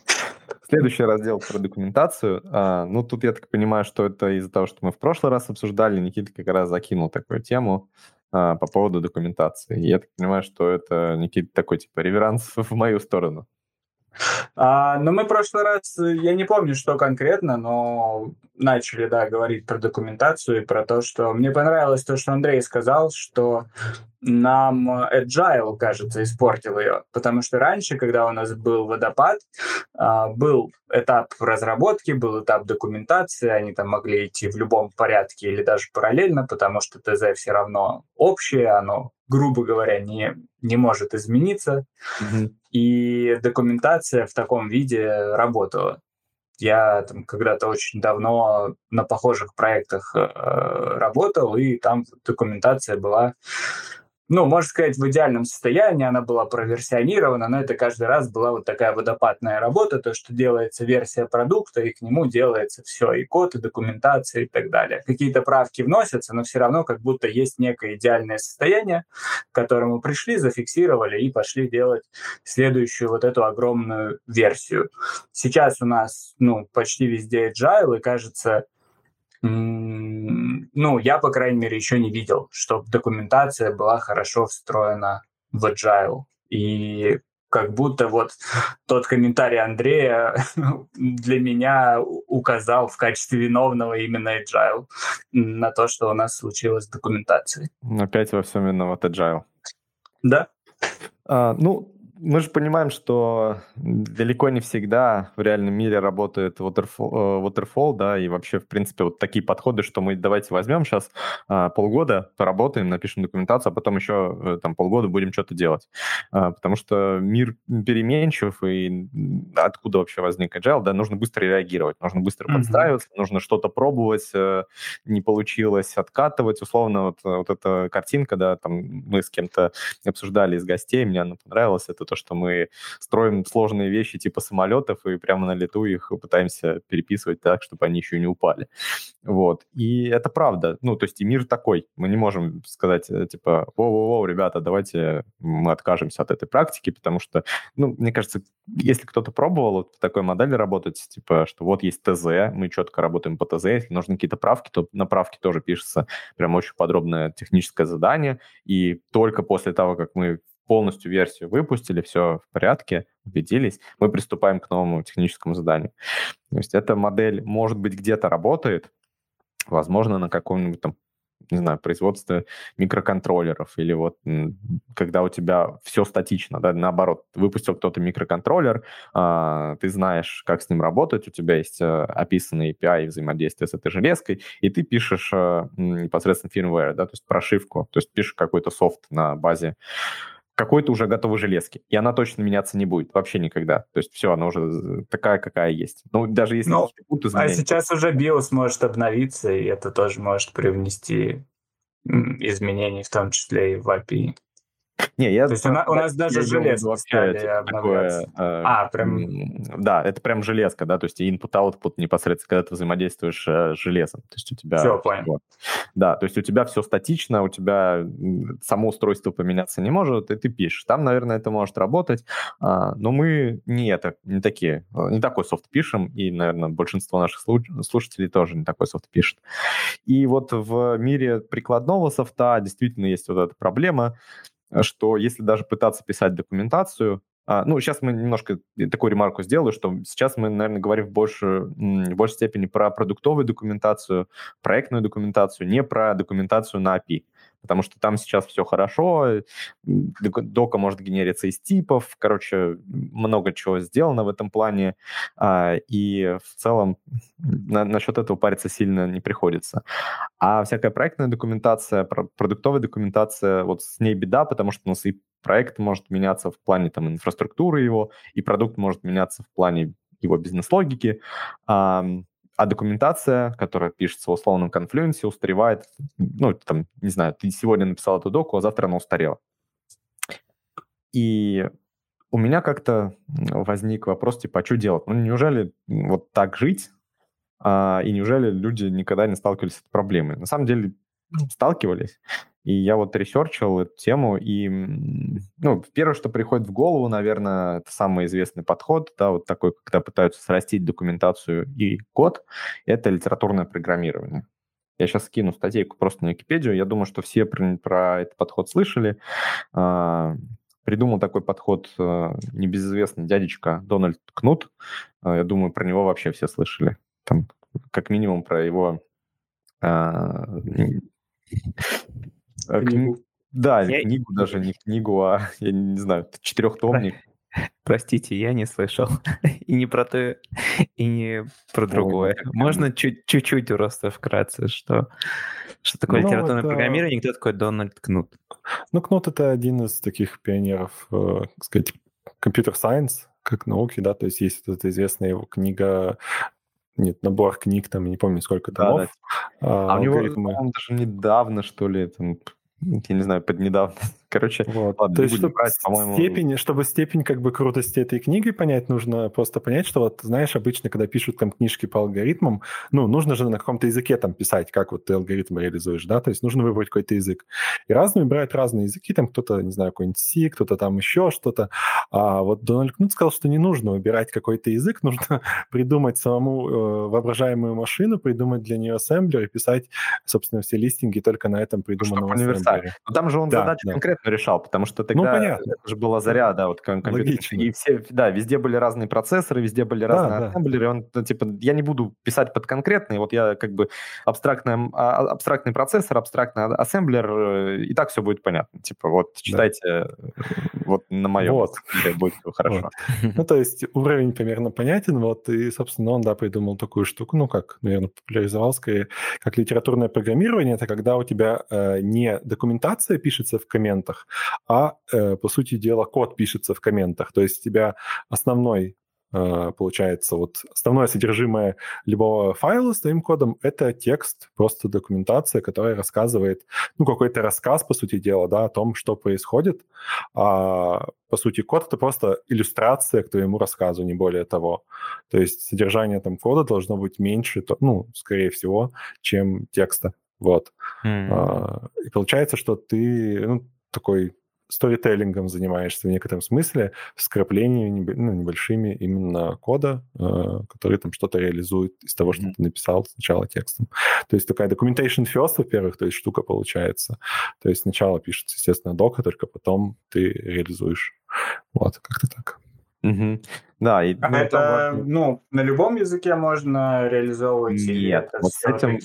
Следующий раздел про документацию. А, ну, тут я так понимаю, что это из-за того, что мы в прошлый раз обсуждали, Никита как раз закинул такую тему а, по поводу документации. Я так понимаю, что это, Никита, такой типа реверанс в мою сторону. А, ну, мы в прошлый раз, я не помню, что конкретно, но начали, да, говорить про документацию и про то, что мне понравилось то, что Андрей сказал, что нам Agile, кажется, испортил ее. Потому что раньше, когда у нас был водопад, а, был этап разработки, был этап документации, они там могли идти в любом порядке или даже параллельно, потому что ТЗ все равно общее, оно, грубо говоря, не, не может измениться. Mm-hmm. И документация в таком виде работала. Я там когда-то очень давно на похожих проектах э, работал, и там документация была ну, можно сказать, в идеальном состоянии, она была проверсионирована, но это каждый раз была вот такая водопадная работа, то, что делается версия продукта, и к нему делается все, и код, и документация, и так далее. Какие-то правки вносятся, но все равно как будто есть некое идеальное состояние, к которому пришли, зафиксировали и пошли делать следующую вот эту огромную версию. Сейчас у нас, ну, почти везде agile, и кажется, ну, я, по крайней мере, еще не видел, чтобы документация была хорошо встроена в Agile. И как будто вот тот комментарий Андрея для меня указал в качестве виновного именно Agile на то, что у нас случилось с документацией. Опять во всем виноват Agile. Да. А, ну, мы же понимаем, что далеко не всегда в реальном мире работает waterfall, э, waterfall, да, и вообще, в принципе, вот такие подходы, что мы давайте возьмем сейчас а, полгода, поработаем, напишем документацию, а потом еще э, там полгода будем что-то делать. А, потому что мир переменчив, и откуда вообще возник agile, да, нужно быстро реагировать, нужно быстро mm-hmm. подстраиваться, нужно что-то пробовать, э, не получилось откатывать, условно, вот, вот эта картинка, да, там мы с кем-то обсуждали из гостей, мне она понравилась, это то, что мы строим сложные вещи типа самолетов и прямо на лету их пытаемся переписывать так, чтобы они еще не упали. Вот. И это правда. Ну, то есть и мир такой. Мы не можем сказать, э, типа, воу-воу-воу, ребята, давайте мы откажемся от этой практики, потому что, ну, мне кажется, если кто-то пробовал вот в такой модели работать, типа, что вот есть ТЗ, мы четко работаем по ТЗ, если нужны какие-то правки, то на правки тоже пишется прям очень подробное техническое задание, и только после того, как мы полностью версию выпустили, все в порядке, убедились, мы приступаем к новому техническому заданию. То есть эта модель, может быть, где-то работает, возможно, на каком-нибудь там не знаю, производстве микроконтроллеров, или вот когда у тебя все статично, да, наоборот, выпустил кто-то микроконтроллер, а, ты знаешь, как с ним работать, у тебя есть а, описанный API взаимодействия с этой железкой, и ты пишешь а, непосредственно firmware, да, то есть прошивку, то есть пишешь какой-то софт на базе какой-то уже готовой железки. И она точно меняться не будет вообще никогда. То есть все, она уже такая, какая есть. Ну, даже если ну, будут изменения. А сейчас уже BIOS может обновиться, и это тоже может привнести изменений, в том числе и в API. Не, я... То есть у, у нас даже железо стали такое, э, А, прям... Да, это прям железка, да, то есть input-output непосредственно, когда ты взаимодействуешь э, с железом. То есть у тебя... Все, понял. Да, то есть у тебя все статично, у тебя само устройство поменяться не может, и ты пишешь. Там, наверное, это может работать, а, но мы не это, не такие, э, не такой софт пишем, и, наверное, большинство наших слушателей тоже не такой софт пишет. И вот в мире прикладного софта действительно есть вот эта проблема, что если даже пытаться писать документацию, а, ну, сейчас мы немножко такую ремарку сделаю, что сейчас мы, наверное, говорим в, больше, в большей степени про продуктовую документацию, проектную документацию, не про документацию на API потому что там сейчас все хорошо, дока может генериться из типов, короче, много чего сделано в этом плане, а, и в целом на, насчет этого париться сильно не приходится. А всякая проектная документация, продуктовая документация, вот с ней беда, потому что у нас и проект может меняться в плане там инфраструктуры его, и продукт может меняться в плане его бизнес-логики а документация, которая пишется в условном конфлюенсе, устаревает, ну, там, не знаю, ты сегодня написал эту доку, а завтра она устарела. И у меня как-то возник вопрос, типа, а что делать? Ну, неужели вот так жить? А, и неужели люди никогда не сталкивались с этой проблемой? На самом деле, сталкивались. И я вот ресерчил эту тему, и ну, первое, что приходит в голову, наверное, это самый известный подход, да, вот такой, когда пытаются срастить документацию и код, это литературное программирование. Я сейчас скину статейку просто на Википедию. Я думаю, что все про, про этот подход слышали. А, придумал такой подход а, небезызвестный дядечка Дональд Кнут. А, я думаю, про него вообще все слышали. Там, как минимум, про его а, Э, книгу. Да, я... книгу даже, не книгу, а, я не знаю, четырехтомник. Простите, я не слышал. и не про то, и не про другое. Ой, Можно чуть-чуть просто вкратце, что, что такое ну, литературное это... программирование, кто такой Дональд Кнут? Ну, Кнут — это один из таких пионеров, э, так сказать, компьютер-сайенс, как науки, да, то есть есть вот эта известная его книга нет, набор книг, там, не помню, сколько томов. Да, да. А, а у него, по-моему, даже недавно, что ли, там, я не знаю, под недавно. Короче, вот. ладно, То есть, чтобы, брать, по-моему... степень, чтобы степень как бы крутости этой книги понять, нужно просто понять, что вот, знаешь, обычно, когда пишут там книжки по алгоритмам, ну, нужно же на каком-то языке там писать, как вот ты алгоритм реализуешь, да, то есть нужно выбрать какой-то язык. И разные бывают разные языки, там кто-то, не знаю, какой-нибудь C, кто-то там еще что-то. А вот Дональд Кнут сказал, что не нужно выбирать какой-то язык, нужно придумать самому э, воображаемую машину, придумать для нее ассемблер и писать, собственно, все листинги только на этом придуманном. Но там же он да, задачу да. конкретно конкретно решал, потому что ну, тогда ну, понятно. это же была заря, да, вот компьютер. И все, да, везде были разные процессоры, везде были разные да, ассемблеры. Он, ну, типа, я не буду писать под конкретный, вот я как бы абстрактный, а, абстрактный процессор, абстрактный ассемблер, э, и так все будет понятно. Типа, вот, читайте да. вот на моем, вот. будет все хорошо. Вот. Ну, то есть уровень примерно понятен, вот, и, собственно, он, да, придумал такую штуку, ну, как, наверное, популяризовал скорее, как литературное программирование, это когда у тебя э, не документация пишется в коммент, комментах, а, э, по сути дела, код пишется в комментах. То есть у тебя основной э, получается, вот основное содержимое любого файла с твоим кодом — это текст, просто документация, которая рассказывает, ну, какой-то рассказ, по сути дела, да, о том, что происходит. А, по сути, код — это просто иллюстрация к твоему рассказу, не более того. То есть содержание там кода должно быть меньше, ну, скорее всего, чем текста. Вот. Mm-hmm. А, и получается, что ты, ну, такой сторителлингом занимаешься в некотором смысле, скраплениями ну, небольшими именно кода, э, который там что-то реализует из того, что mm-hmm. ты написал сначала текстом. То есть такая documentation first, во-первых, то есть штука получается. То есть сначала пишется, естественно, дока, только потом ты реализуешь. Вот, как-то так. Угу. Да, и, а ну, это, можно... ну, на любом языке можно реализовывать? Нет, вот с этим...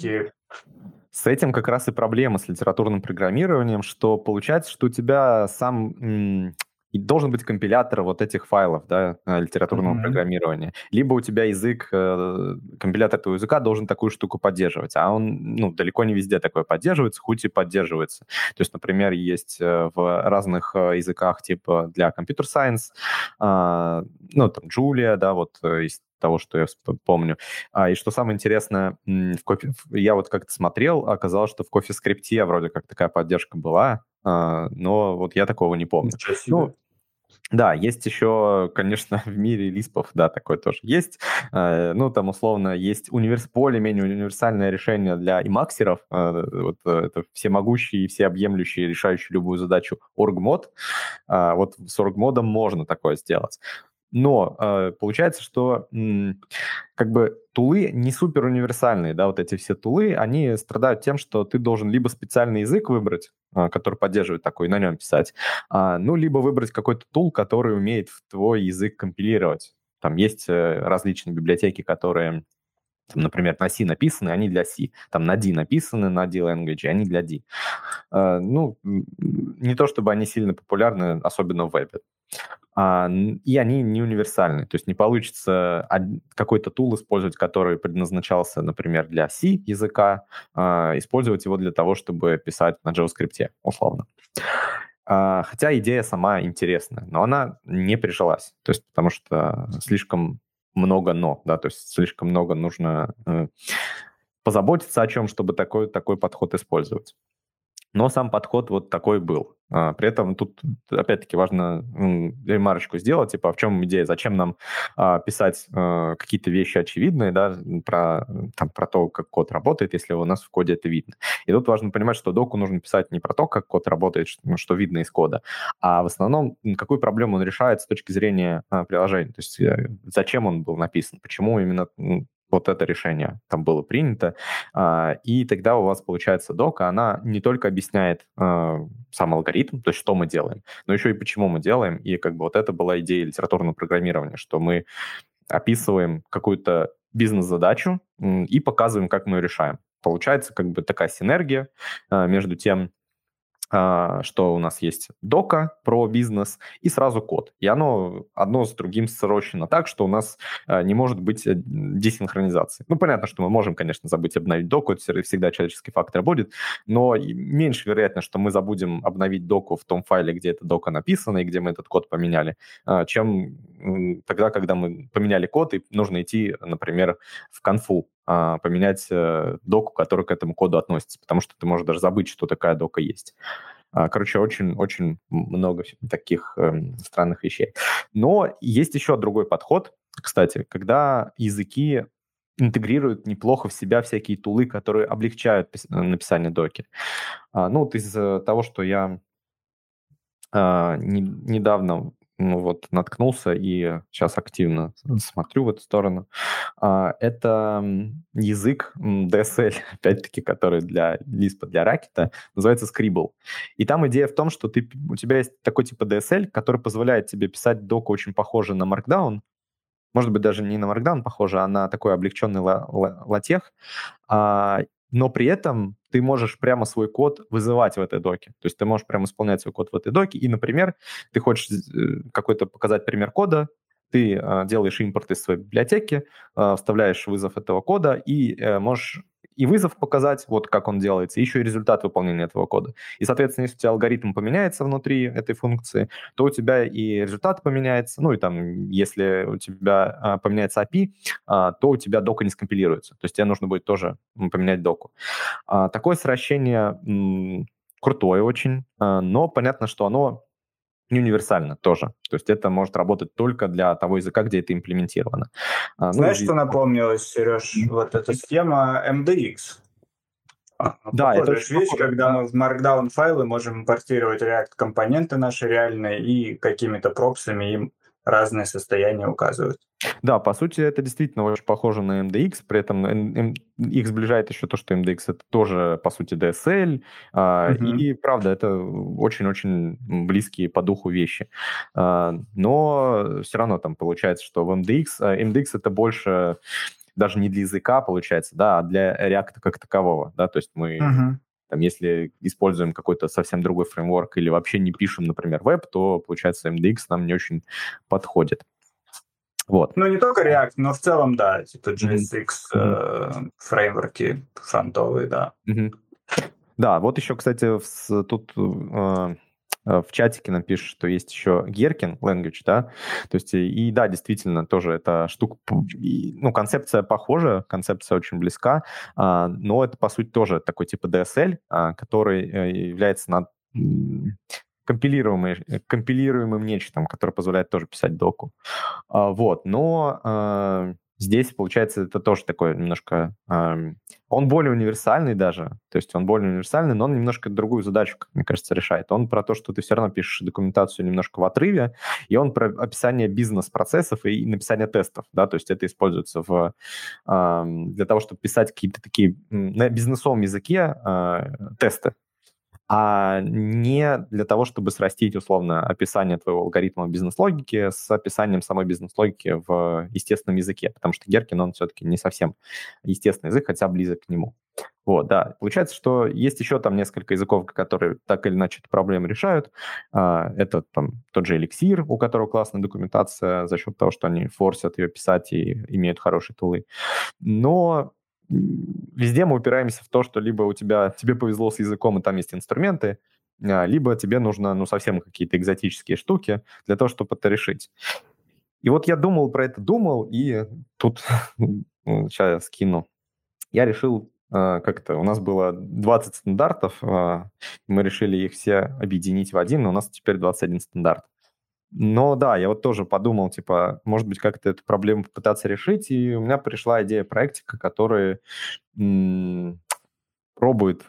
С этим как раз и проблема с литературным программированием, что получается, что у тебя сам и должен быть компилятор вот этих файлов, да, э, литературного mm-hmm. программирования. Либо у тебя язык, э, компилятор этого языка должен такую штуку поддерживать, а он, ну, далеко не везде такое поддерживается, хоть и поддерживается. То есть, например, есть э, в разных языках типа для компьютер сайенс, а, ну, там, Julia, да, вот из того, что я помню. А, и что самое интересное, в кофе, я вот как-то смотрел, оказалось, что в кофе скрипте вроде как такая поддержка была, но вот я такого не помню. Ну, да, есть еще, конечно, в мире лиспов, да, такое тоже есть. Э, ну, там, условно, есть универс... более-менее универсальное решение для имаксеров. Э, вот э, это всемогущий всеобъемлющий, решающий любую задачу оргмод. Вот с оргмодом можно такое сделать. Но э, получается, что м, как бы тулы не супер универсальные, да, вот эти все тулы, они страдают тем, что ты должен либо специальный язык выбрать, э, который поддерживает такой, и на нем писать, э, ну, либо выбрать какой-то тул, который умеет в твой язык компилировать. Там есть э, различные библиотеки, которые там, например, на C написаны, они для C. Там на D написаны, на D language, они для D. Uh, ну, не то чтобы они сильно популярны, особенно в вебе. А, и они не универсальны. То есть не получится какой-то тул использовать, который предназначался, например, для C языка, а, использовать его для того, чтобы писать на JavaScript, условно. А, хотя идея сама интересная, но она не прижилась. То есть потому что слишком много «но», да, то есть слишком много нужно э, позаботиться о чем, чтобы такой, такой подход использовать. Но сам подход вот такой был. А, при этом тут, опять-таки, важно ремарочку сделать, типа, а в чем идея, зачем нам а, писать а, какие-то вещи очевидные, да, про, там, про то, как код работает, если у нас в коде это видно. И тут важно понимать, что доку нужно писать не про то, как код работает, что, ну, что видно из кода, а в основном, какую проблему он решает с точки зрения приложения. То есть э, зачем он был написан, почему именно вот это решение там было принято, а, и тогда у вас получается дока, она не только объясняет а, сам алгоритм, то есть что мы делаем, но еще и почему мы делаем, и как бы вот это была идея литературного программирования, что мы описываем какую-то бизнес-задачу и показываем, как мы ее решаем. Получается как бы такая синергия а, между тем, что у нас есть дока про бизнес и сразу код. И оно одно с другим срощено так, что у нас а, не может быть э, десинхронизации. Ну, понятно, что мы можем, конечно, забыть обновить доку, это всегда человеческий фактор будет, но меньше вероятно, что мы забудем обновить доку в том файле, где эта дока написана и где мы этот код поменяли, а, чем тогда, когда мы поменяли код и нужно идти, например, в конфу а, поменять э, доку, которая к этому коду относится, потому что ты можешь даже забыть, что такая дока есть. А, короче, очень-очень много таких э, странных вещей. Но есть еще другой подход, кстати, когда языки интегрируют неплохо в себя всякие тулы, которые облегчают написание доки. А, ну, вот из того, что я а, не, недавно ну вот наткнулся и сейчас активно смотрю в эту сторону. А, это язык DSL, опять-таки, который для Lisp, для Racket, называется Scribble. И там идея в том, что ты, у тебя есть такой типа DSL, который позволяет тебе писать доку очень похоже на Markdown, может быть, даже не на Markdown похоже, а на такой облегченный латех, а, но при этом ты можешь прямо свой код вызывать в этой доке. То есть ты можешь прямо исполнять свой код в этой доке, и, например, ты хочешь э, какой-то показать пример кода, ты э, делаешь импорт из своей библиотеки, э, вставляешь вызов этого кода и можешь и вызов показать, вот как он делается, еще и результат выполнения этого кода. И, соответственно, если у тебя алгоритм поменяется внутри этой функции, то у тебя и результат поменяется, ну и там, если у тебя а, поменяется API, а, то у тебя дока не скомпилируется. То есть тебе нужно будет тоже поменять доку. А, такое сращение м, крутое очень, а, но понятно, что оно не универсально тоже. То есть это может работать только для того языка, где это имплементировано. А, ну, Знаешь, и... что напомнилось, Сереж? Вот эта схема MDX. А, да, это вещь, похоже, когда да. мы в Markdown файлы можем импортировать React компоненты наши реальные и какими-то проксами им разные состояния указывают. Да, по сути, это действительно очень похоже на MDX, при этом их сближает еще то, что MDX это тоже, по сути, DSL, uh-huh. и, правда, это очень-очень близкие по духу вещи. А, но все равно там получается, что в MDX, MDX это больше даже не для языка, получается, да, а для React как такового, да, то есть мы uh-huh. Там, если используем какой-то совсем другой фреймворк или вообще не пишем, например, веб, то, получается, MDX нам не очень подходит. Вот. Ну, не только React, но в целом, да, типа JSX mm-hmm. э, фреймворки фронтовые, да. Mm-hmm. Да, вот еще, кстати, в, тут э, в чатике нам пишут, что есть еще Gherkin language, да, то есть и да, действительно, тоже эта штука, ну, концепция похожа, концепция очень близка, а, но это, по сути, тоже такой типа DSL, а, который э, является над компилируемым, компилируемым нечтом, которое позволяет тоже писать доку. А, вот, но Здесь, получается, это тоже такой немножко... Э, он более универсальный даже, то есть он более универсальный, но он немножко другую задачу, как мне кажется, решает. Он про то, что ты все равно пишешь документацию немножко в отрыве, и он про описание бизнес-процессов и написание тестов, да, то есть это используется в, э, для того, чтобы писать какие-то такие на бизнесовом языке э, тесты, а не для того, чтобы срастить, условно, описание твоего алгоритма бизнес-логики с описанием самой бизнес-логики в естественном языке, потому что Геркин, он все-таки не совсем естественный язык, хотя близок к нему. Вот, да. Получается, что есть еще там несколько языков, которые так или иначе эту проблему решают. А, это там тот же эликсир, у которого классная документация за счет того, что они форсят ее писать и имеют хорошие тулы. Но везде мы упираемся в то, что либо у тебя, тебе повезло с языком, и там есть инструменты, а, либо тебе нужно, ну, совсем какие-то экзотические штуки для того, чтобы это решить. И вот я думал про это, думал, и тут, сейчас я скину, я решил, а, как это, у нас было 20 стандартов, а, мы решили их все объединить в один, но у нас теперь 21 стандарт. Но да, я вот тоже подумал, типа, может быть, как-то эту проблему попытаться решить, и у меня пришла идея проектика, который пробует,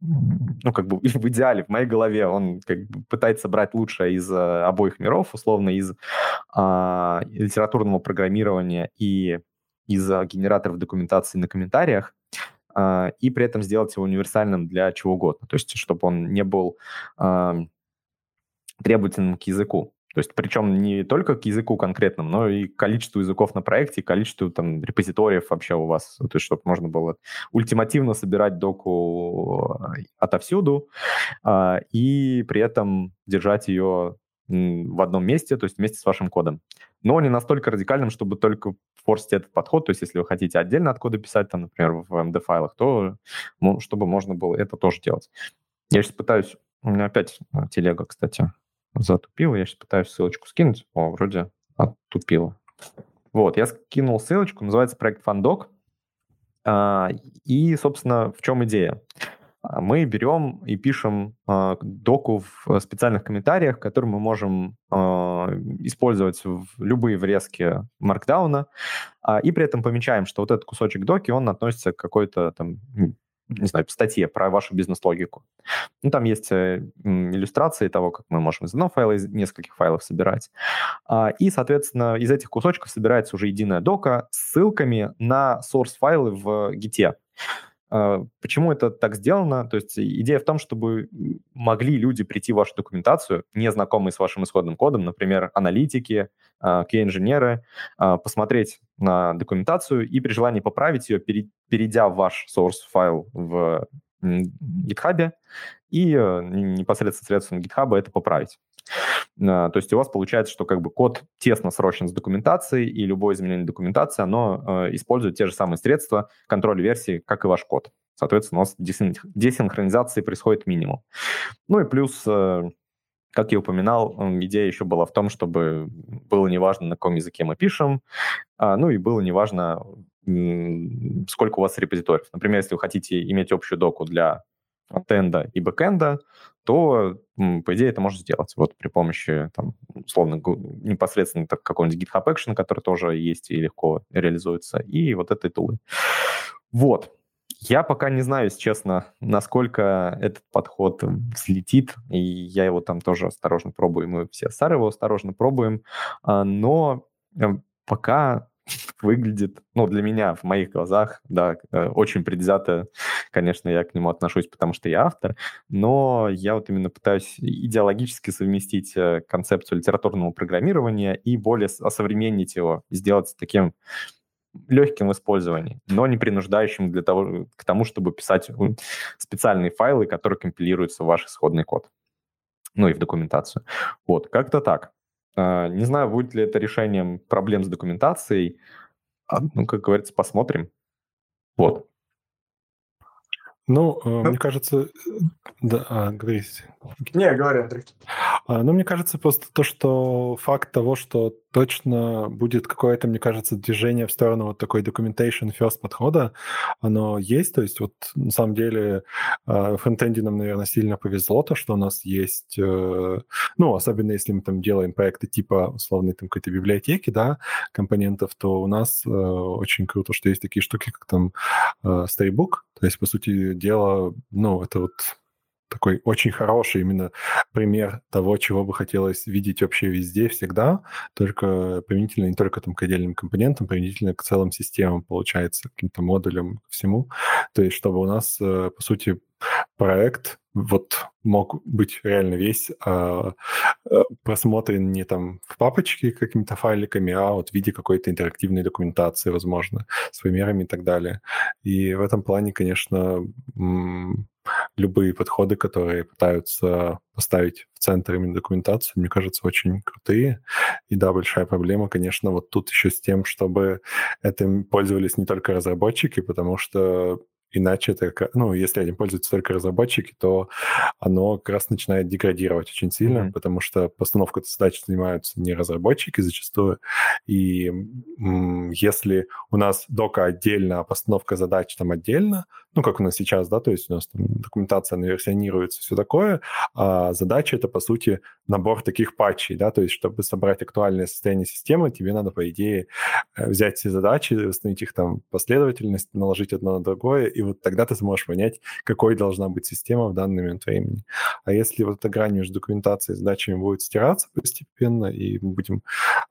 ну, как бы в идеале, в моей голове, он как бы пытается брать лучшее из а, обоих миров, условно, из а, литературного программирования и из а, генераторов документации на комментариях, а, и при этом сделать его универсальным для чего угодно. То есть, чтобы он не был а, требовательным к языку. То есть причем не только к языку конкретному, но и количеству языков на проекте, количеству там репозиториев вообще у вас, то есть чтобы можно было ультимативно собирать доку э, отовсюду а, и при этом держать ее в одном месте, то есть вместе с вашим кодом. Но не настолько радикальным, чтобы только форсить этот подход. То есть если вы хотите отдельно от кода писать, там, например, в MD-файлах, то чтобы можно было это тоже делать. Я сейчас пытаюсь... У меня опять э, телега, кстати, затупило. Я сейчас пытаюсь ссылочку скинуть. О, вроде оттупило. Вот, я скинул ссылочку, называется проект Фандок. А, и, собственно, в чем идея? А, мы берем и пишем э, доку в специальных комментариях, которые мы можем э, использовать в любые врезки маркдауна, э, и при этом помечаем, что вот этот кусочек доки, он относится к какой-то там не знаю, статье про вашу бизнес-логику. Ну, там есть э, иллюстрации того, как мы можем из одного файла, из нескольких файлов собирать. А, и, соответственно, из этих кусочков собирается уже единая дока с ссылками на source-файлы в гите. А, почему это так сделано? То есть идея в том, чтобы могли люди прийти в вашу документацию, не знакомые с вашим исходным кодом, например, аналитики, QA-инженеры, а, посмотреть на документацию и при желании поправить ее, перейдя в ваш source файл в GitHub и э, непосредственно средством GitHub это поправить. А, то есть у вас получается, что как бы код тесно срочен с документацией, и любое изменение документации, оно э, использует те же самые средства контроля версии, как и ваш код. Соответственно, у нас десинхронизации происходит минимум. Ну и плюс, э, как я упоминал, идея еще была в том, чтобы было неважно, на каком языке мы пишем, а, ну и было неважно, сколько у вас репозиториев. Например, если вы хотите иметь общую доку для фронтенда и бэкенда, то, по идее, это можно сделать вот при помощи, там, условно, непосредственно какого-нибудь GitHub Action, который тоже есть и легко реализуется, и вот этой тулы. Вот. Я пока не знаю, если честно, насколько этот подход взлетит, и я его там тоже осторожно пробую, мы все с его осторожно пробуем, а, но э, пока выглядит, ну, для меня, в моих глазах, да, э, очень предвзято, конечно, я к нему отношусь, потому что я автор, но я вот именно пытаюсь идеологически совместить э, концепцию литературного программирования и более осовременить его, сделать таким легким в использовании, но не принуждающим для того, к тому, чтобы писать специальные файлы, которые компилируются в ваш исходный код, ну и в документацию. Вот, как-то так. А, не знаю, будет ли это решением проблем с документацией. А, ну, как говорится, посмотрим. Вот. Ну, э, ну, мне кажется, да, а, говорите. Не, говори, Андрей. А, ну, мне кажется, просто то, что факт того, что точно будет какое-то, мне кажется, движение в сторону вот такой documentation first подхода, оно есть. То есть вот на самом деле а, фронтенде нам, наверное, сильно повезло то, что у нас есть, э, ну, особенно если мы там делаем проекты типа условной там какой-то библиотеки, да, компонентов, то у нас э, очень круто, что есть такие штуки, как там э, Storybook. То есть, по сути дела, ну, это вот такой очень хороший именно пример того, чего бы хотелось видеть вообще везде, всегда, только применительно не только там к отдельным компонентам, применительно к целым системам, получается, к каким-то модулям, к всему. То есть чтобы у нас, э, по сути, проект вот мог быть реально весь э, просмотрен не там в папочке какими-то файликами, а вот в виде какой-то интерактивной документации, возможно, с примерами и так далее. И в этом плане, конечно, любые подходы, которые пытаются поставить в центр именно документацию, мне кажется, очень крутые. И да, большая проблема, конечно, вот тут еще с тем, чтобы этим пользовались не только разработчики, потому что Иначе это, ну, если этим пользуются только разработчики, то оно как раз начинает деградировать очень сильно, mm-hmm. потому что постановкой задач занимаются не разработчики зачастую. И если у нас дока отдельно, а постановка задач там отдельно, ну, как у нас сейчас, да, то есть у нас там документация наверсионируется, все такое, а задача — это, по сути, набор таких патчей, да, то есть чтобы собрать актуальное состояние системы, тебе надо, по идее, э, взять все задачи, восстановить их там последовательность, наложить одно на другое и вот тогда ты сможешь понять, какой должна быть система в данный момент времени. А если вот эта грань между документацией и задачами будет стираться постепенно, и мы будем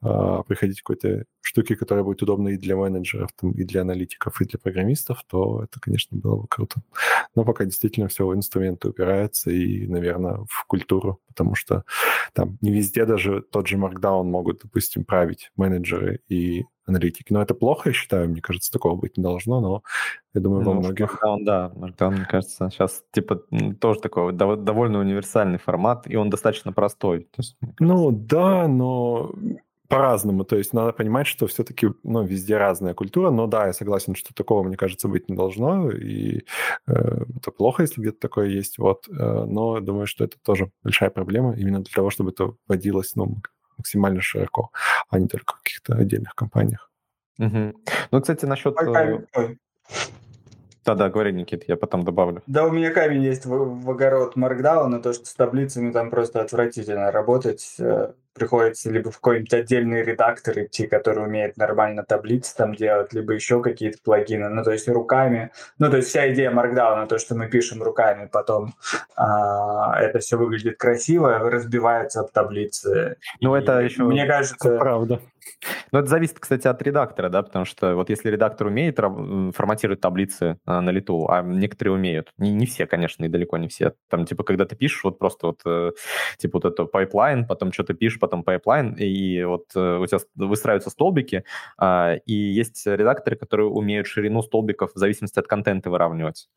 э, приходить к какой-то штуке, которая будет удобна и для менеджеров, там, и для аналитиков, и для программистов, то это, конечно, было бы круто. Но пока действительно все в инструменты упирается и, наверное, в культуру, потому что там не везде даже тот же Markdown могут, допустим, править менеджеры и аналитики. Но это плохо, я считаю, мне кажется, такого быть не должно, но я думаю, ну, во многих... Markdown, да, Markdown, мне кажется, сейчас типа тоже такой довольно универсальный формат, и он достаточно простой. Есть, ну да, но по-разному. То есть надо понимать, что все-таки ну, везде разная культура. Но да, я согласен, что такого, мне кажется, быть не должно. И э, это плохо, если где-то такое есть. Вот. Э, но думаю, что это тоже большая проблема именно для того, чтобы это вводилось ну, максимально широко, а не только в каких-то отдельных компаниях. Угу. Ну, кстати, насчет... Ой, ой. Да-да, говори, Никит, я потом добавлю. Да, у меня камень есть в, в огород Markdown, то, что с таблицами там просто отвратительно работать. Э, приходится либо в какой-нибудь отдельный редактор идти, который умеет нормально таблицы там делать, либо еще какие-то плагины. Ну, то есть руками. Ну, то есть вся идея Markdown, то, что мы пишем руками, потом а, это все выглядит красиво, разбивается об таблицы. Ну, это еще... Мне кажется... Правда. Ну, это зависит, кстати, от редактора, да, потому что вот если редактор умеет форматировать таблицы а, на лету, а некоторые умеют, не, не все, конечно, и далеко не все. Там, типа, когда ты пишешь вот просто вот, э, типа, вот это пайплайн, потом что-то пишешь, потом пайплайн, и вот э, у тебя выстраиваются столбики, а, и есть редакторы, которые умеют ширину столбиков в зависимости от контента выравнивать.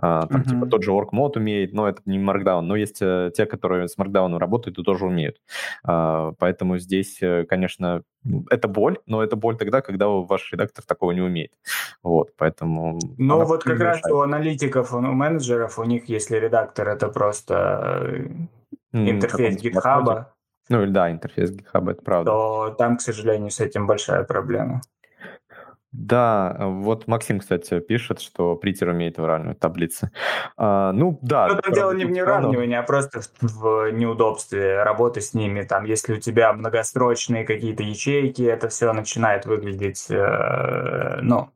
А, там, uh-huh. типа, тот же work mode умеет, но это не Markdown. Но есть э, те, которые с Markdown работают и тоже умеют. А, поэтому здесь, э, конечно, это боль, но это боль тогда, когда ваш редактор такого не умеет. Вот, поэтому... Ну, вот как раз у аналитиков, у менеджеров, у них, если редактор, это просто интерфейс GitHub. Ну, да, интерфейс GitHub, это правда. То там, к сожалению, с этим большая проблема. Да, вот Максим, кстати, пишет, что Притер умеет выравнивать таблицы. А, ну, да. Но там дело не в неравнивании, а просто в, в неудобстве работы с ними. Там, если у тебя многострочные какие-то ячейки, это все начинает выглядеть, э, ну,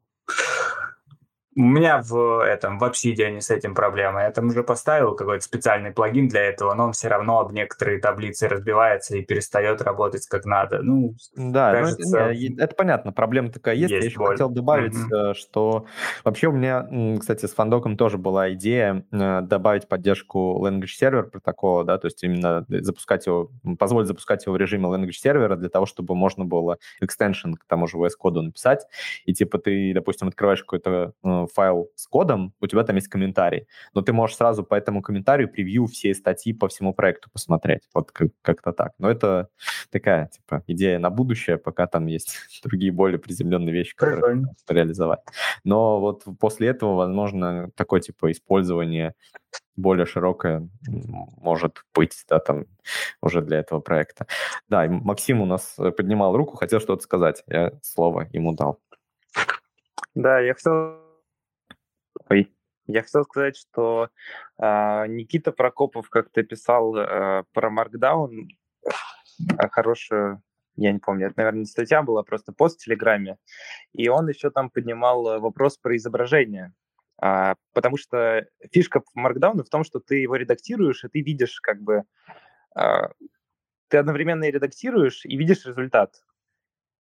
у меня в этом, в Obsidian с этим проблема. Я там уже поставил какой-то специальный плагин для этого, но он все равно об некоторые таблицы разбивается и перестает работать как надо. Ну, да, ну, кажется, ну, это, не, это понятно, проблема такая есть. есть Я еще боль. хотел добавить, mm-hmm. что вообще у меня, кстати, с Фандоком тоже была идея э, добавить поддержку Language Server протокола, да, то есть именно запускать его, позволить запускать его в режиме Language Server для того, чтобы можно было экстеншн к тому же VS коду написать, и типа ты, допустим, открываешь какой-то э, файл с кодом, у тебя там есть комментарий, но ты можешь сразу по этому комментарию превью всей статьи по всему проекту посмотреть. Вот как- как-то так. Но это такая, типа, идея на будущее, пока там есть другие более приземленные вещи, которые можно реализовать. Но вот после этого, возможно, такое, типа, использование более широкое может быть, да, там уже для этого проекта. Да, Максим у нас поднимал руку, хотел что-то сказать. Я слово ему дал. Да, я хотел... Ой. Я хотел сказать, что э, Никита Прокопов как-то писал э, про Markdown э, хорошую, я не помню, это, наверное, не статья была, просто пост в Телеграме, и он еще там поднимал вопрос про изображение, а, потому что фишка Markdown в том, что ты его редактируешь, и ты видишь как бы... А, ты одновременно и редактируешь, и видишь результат.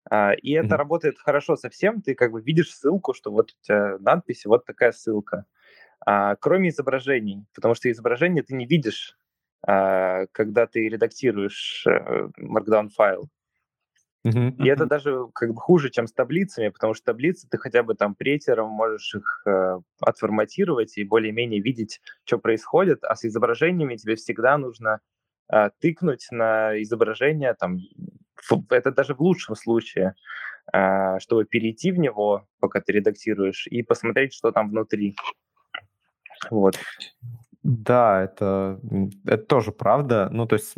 А, и это mm-hmm. работает хорошо совсем. Ты как бы видишь ссылку, что вот у тебя надпись, вот такая ссылка. А, кроме изображений, потому что изображение ты не видишь, а, когда ты редактируешь а, Markdown файл. Mm-hmm. И это даже как бы хуже, чем с таблицами, потому что таблицы ты хотя бы там претером можешь их э, отформатировать и более-менее видеть, что происходит, а с изображениями тебе всегда нужно э, тыкнуть на изображение там это даже в лучшем случае, а, чтобы перейти в него, пока ты редактируешь, и посмотреть, что там внутри. Вот. Да, это, это тоже правда. Ну, то есть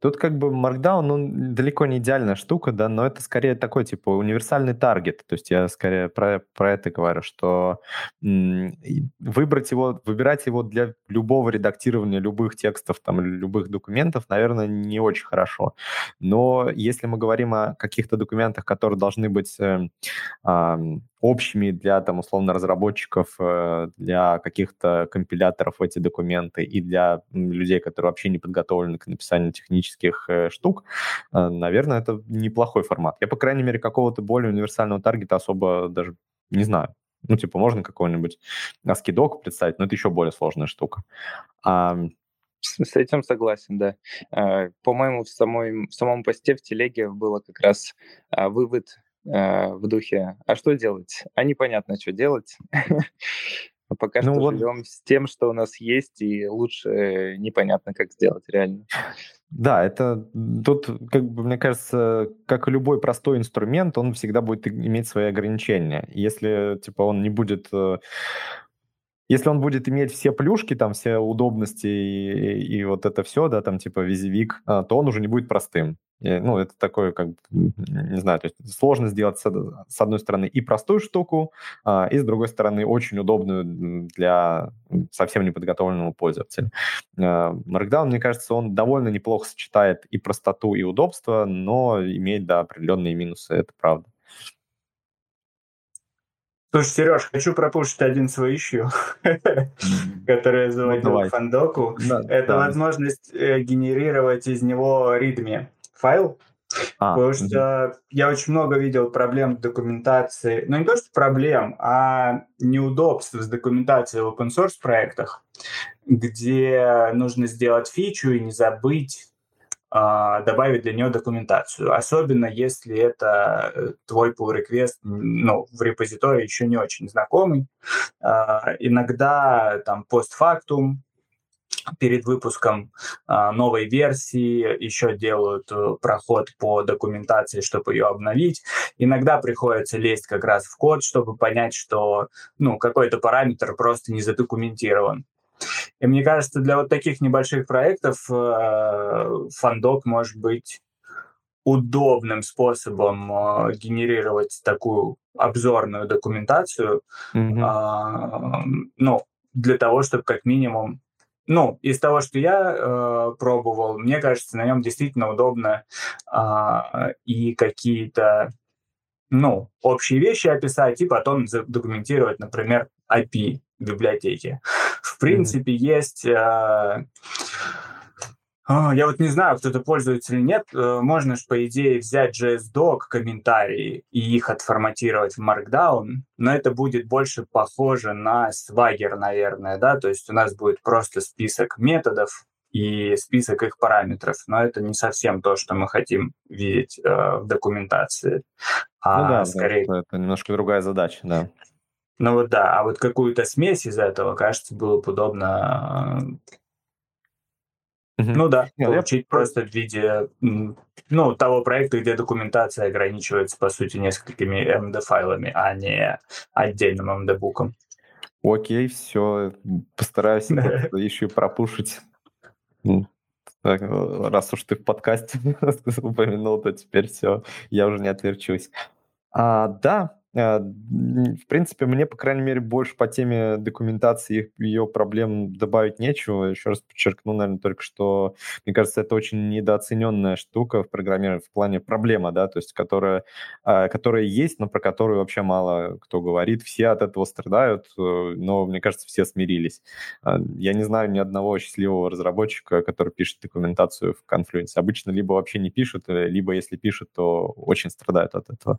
тут как бы Markdown, ну, далеко не идеальная штука, да, но это скорее такой, типа, универсальный таргет. То есть я скорее про, про это говорю, что выбрать его, выбирать его для любого редактирования любых текстов, там, любых документов, наверное, не очень хорошо. Но если мы говорим о каких-то документах, которые должны быть э, э, общими для, там, условно, разработчиков, э, для каких-то компиляторов эти документы и для людей, которые вообще не подготовлены к написанию технических э, штук, э, наверное, это неплохой формат. Я, по крайней мере, какого-то более универсального таргета особо даже не знаю. Ну, типа, можно какой-нибудь аскидок представить, но это еще более сложная штука. А, с этим согласен, да. По-моему, в, в самом посте в телеге было как раз вывод э, в духе «А что делать?» А непонятно, что делать. Пока ну, что вот... живем с тем, что у нас есть, и лучше непонятно, как сделать реально. Да, это тут, как бы, мне кажется, как и любой простой инструмент, он всегда будет иметь свои ограничения. Если, типа, он не будет э, если он будет иметь все плюшки, там, все удобности и, и вот это все, да, там, типа, визивик, а, то он уже не будет простым. И, ну, это такое, как, не знаю, то есть сложно сделать, с, с одной стороны, и простую штуку, а, и, с другой стороны, очень удобную для совсем неподготовленного пользователя. А, Markdown, мне кажется, он довольно неплохо сочетает и простоту, и удобство, но имеет, да, определенные минусы, это правда. Слушай, Сереж, хочу пропустить один свой ищу, который я заводил к фандоку. Это возможность э, генерировать из него readme файл, а, Потому что я очень много видел проблем с документацией. Ну, не то, что проблем, а неудобств с документацией в open source проектах, где нужно сделать фичу и не забыть добавить для нее документацию. Особенно если это э, твой pull request ну, в репозитории еще не очень знакомый. А, иногда там постфактум перед выпуском а, новой версии еще делают э, проход по документации, чтобы ее обновить. Иногда приходится лезть как раз в код, чтобы понять, что ну, какой-то параметр просто не задокументирован. И мне кажется, для вот таких небольших проектов э, фандок может быть удобным способом э, генерировать такую обзорную документацию, mm-hmm. ну, для того, чтобы как минимум ну, из того, что я э, пробовал, мне кажется, на нем действительно удобно э, и какие-то, ну, общие вещи описать, и потом документировать, например, API библиотеки. В принципе, mm-hmm. есть... Э, я вот не знаю, кто-то пользуется или нет. Э, можно же, по идее, взять JSDoc, комментарии и их отформатировать в Markdown, но это будет больше похоже на Swagger, наверное, да, то есть у нас будет просто список методов и список их параметров, но это не совсем то, что мы хотим видеть э, в документации. А ну да, скорее... это немножко другая задача, да. Ну вот да, а вот какую-то смесь из этого, кажется, было бы удобно ну да, Нет, получить я... просто в виде ну, того проекта, где документация ограничивается, по сути, несколькими MD-файлами, а не отдельным MD-буком. Окей, все, постараюсь еще и пропушить. Раз уж ты в подкасте упомянул, то теперь все, я уже не отверчусь. А, да, Э, в принципе, мне, по крайней мере, больше по теме документации ее проблем добавить нечего. Еще раз подчеркну, наверное, только что, мне кажется, это очень недооцененная штука в программировании в плане проблема, да, то есть которая, а, которая есть, но про которую вообще мало кто говорит. Все от этого страдают, э, но, мне кажется, все смирились. А, я не знаю ни одного счастливого разработчика, который пишет документацию в Confluence. Обычно либо вообще не пишут, э, либо если пишут, то очень страдают от этого.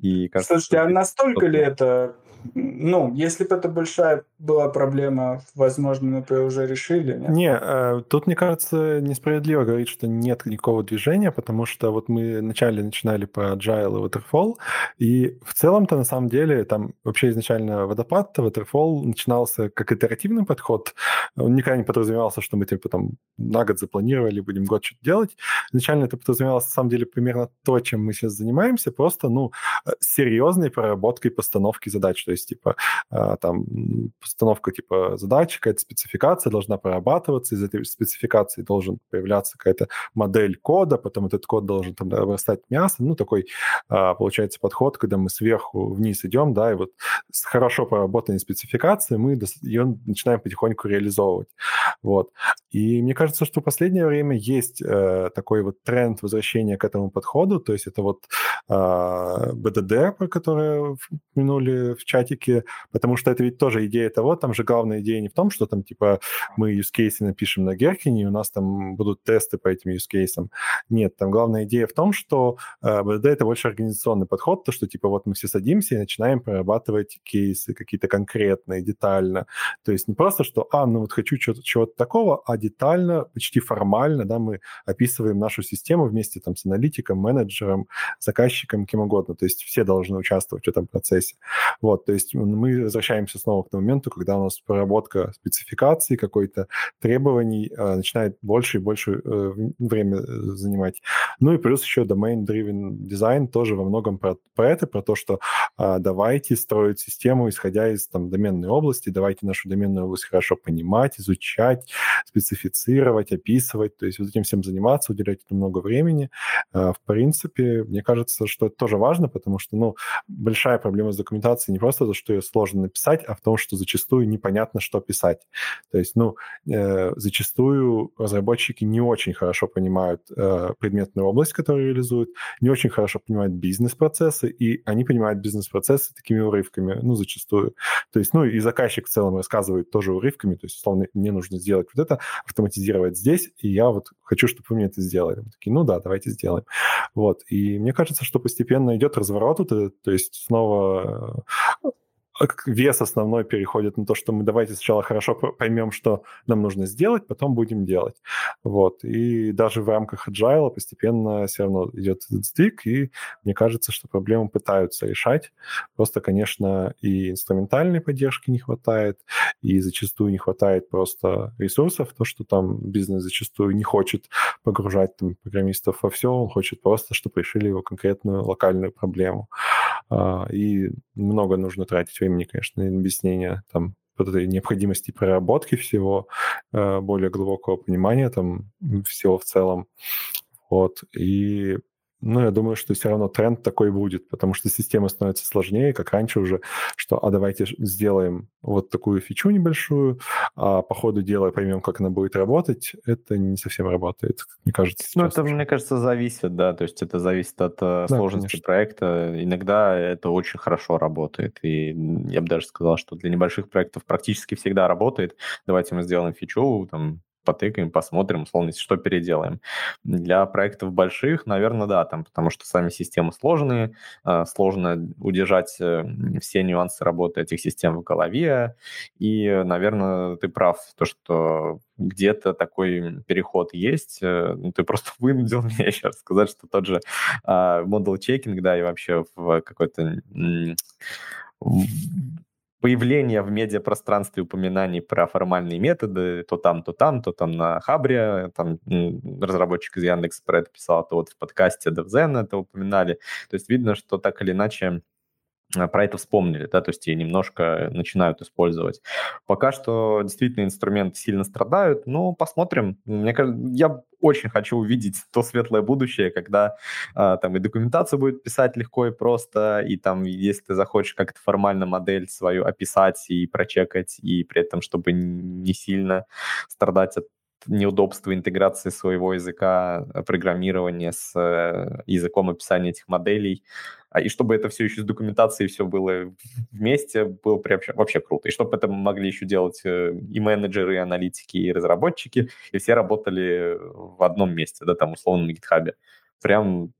И кажется, Слушайте, а настолько ли это ну, если бы это большая была проблема, возможно, мы бы уже решили. Нет? Не, э, тут, мне кажется, несправедливо говорить, что нет никакого движения, потому что вот мы вначале начинали по Agile и Waterfall, и в целом-то на самом деле там вообще изначально водопад, Waterfall начинался как итеративный подход. Он никогда не подразумевался, что мы типа там на год запланировали, будем год что-то делать. Изначально это подразумевалось на самом деле примерно то, чем мы сейчас занимаемся, просто, ну, э, серьезной проработкой постановки задач. То есть, типа, а, там, постановка, типа, задачи, какая-то спецификация должна прорабатываться, из этой спецификации должен появляться какая-то модель кода, потом этот код должен там обрастать мясом. Ну, такой, а, получается, подход, когда мы сверху вниз идем, да, и вот с хорошо проработанной спецификацией мы ее начинаем потихоньку реализовывать. Вот. И мне кажется, что в последнее время есть э, такой вот тренд возвращения к этому подходу, то есть это вот BDD, про который упомянули в чатике, потому что это ведь тоже идея того, там же главная идея не в том, что там типа мы use cases напишем на Геркине, и у нас там будут тесты по этим use cases. Нет, там главная идея в том, что э, BDD это больше организационный подход, то, что типа вот мы все садимся и начинаем прорабатывать кейсы какие-то конкретные, детально. То есть не просто, что, а, ну вот хочу чего-то, чего-то такого, а детально, почти формально, да, мы описываем нашу систему вместе там с аналитиком, менеджером, заказчиком, кем угодно. То есть все должны участвовать в этом процессе. Вот, то есть мы возвращаемся снова к тому моменту, когда у нас проработка спецификации какой-то, требований э, начинает больше и больше э, время э, занимать. Ну и плюс еще domain-driven design тоже во многом про, про это, про то, что э, давайте строить систему, исходя из там доменной области, давайте нашу доменную область хорошо понимать, изучать, специфицировать, описывать, то есть вот этим всем заниматься, уделять этому много времени. Э, в принципе, мне кажется, что это тоже важно, потому что, ну, большая проблема с документацией не просто то, что ее сложно написать, а в том, что зачастую непонятно, что писать. То есть, ну, э, зачастую разработчики не очень хорошо понимают э, предметную область, которую реализуют, не очень хорошо понимают бизнес-процессы, и они понимают бизнес-процессы такими урывками, ну, зачастую. То есть, ну, и заказчик в целом рассказывает тоже урывками, то есть, условно, мне нужно сделать вот это, автоматизировать здесь, и я вот хочу, чтобы вы мне это сделали. Мы такие, ну да, давайте сделаем. Вот. И мне кажется, что постепенно идет разворот, то есть снова вес основной переходит на то, что мы давайте сначала хорошо поймем, что нам нужно сделать, потом будем делать. Вот. И даже в рамках agile постепенно все равно идет этот сдвиг, и мне кажется, что проблему пытаются решать. Просто, конечно, и инструментальной поддержки не хватает, и зачастую не хватает просто ресурсов, то, что там бизнес зачастую не хочет погружать там, программистов во все, он хочет просто, чтобы решили его конкретную локальную проблему. А, и много нужно тратить времени, конечно, на объяснение там вот этой необходимости проработки всего, а, более глубокого понимания там всего в целом. Вот. И ну, я думаю, что все равно тренд такой будет, потому что система становится сложнее, как раньше уже, что а давайте сделаем вот такую фичу небольшую, а по ходу дела поймем, как она будет работать. Это не совсем работает, мне кажется. Ну, это, мне кажется, зависит, да, то есть это зависит от э, да, сложности конечно. проекта. Иногда это очень хорошо работает, и я бы даже сказал, что для небольших проектов практически всегда работает. Давайте мы сделаем фичу, там, потыкаем, посмотрим, условно, что переделаем. Для проектов больших, наверное, да, там, потому что сами системы сложные, а, сложно удержать э, все нюансы работы этих систем в голове, и, наверное, ты прав, то, что где-то такой переход есть. Э, ну, ты просто вынудил меня раз сказать, что тот же а, модул чекинг, да, и вообще в какой-то появление в медиапространстве упоминаний про формальные методы, то там, то там, то там на Хабре, там разработчик из Яндекса про это писал, то вот в подкасте DevZen это упоминали. То есть видно, что так или иначе про это вспомнили, да, то есть и немножко начинают использовать. Пока что действительно инструменты сильно страдают, но посмотрим. Мне кажется, я очень хочу увидеть то светлое будущее, когда а, там и документацию будет писать легко и просто, и там, если ты захочешь как-то формально модель свою описать и прочекать, и при этом, чтобы не сильно страдать от неудобства интеграции своего языка программирования с э, языком описания этих моделей, а, и чтобы это все еще с документацией все было вместе, было вообще, вообще круто. И чтобы это могли еще делать э, и менеджеры, и аналитики, и разработчики, и все работали в одном месте, да, там, условно, на гитхабе. Прям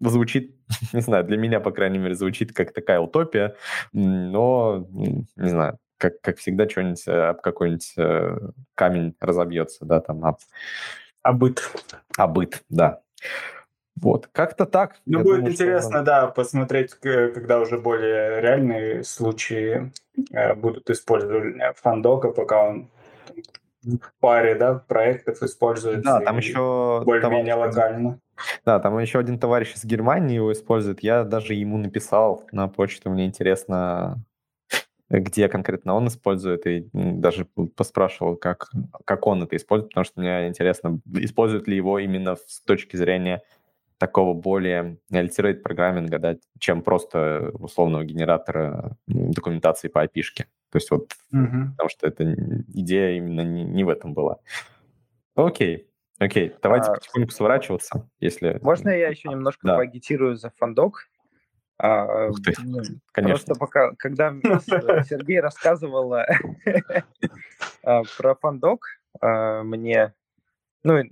звучит, не знаю, для меня, по крайней мере, звучит как такая утопия, но, не знаю, как, как всегда, что-нибудь э, об какой-нибудь э, камень разобьется, да, там, об... Обыт. Обыт, да. Вот, как-то так. Ну, будет думаю, интересно, что... да, посмотреть, когда уже более реальные случаи э, будут использовать фандока, пока он в паре, да, проектов используется. Да, там еще... Более-менее локально. Да, там еще один товарищ из Германии его использует. Я даже ему написал на почту, мне интересно, где конкретно он использует, и даже поспрашивал, как, как он это использует, потому что мне интересно, использует ли его именно с точки зрения такого более alternate программинга, да, чем просто условного генератора документации по api -шке. То есть вот, mm-hmm. потому что эта идея именно не, не в этом была. Окей, окей, давайте а, потихоньку сворачиваться, если... Можно я еще немножко да. поагитирую за фандок? А, Ух ты, ну, конечно. Просто пока, когда Сергей рассказывал а, про фандок, а, мне, ну,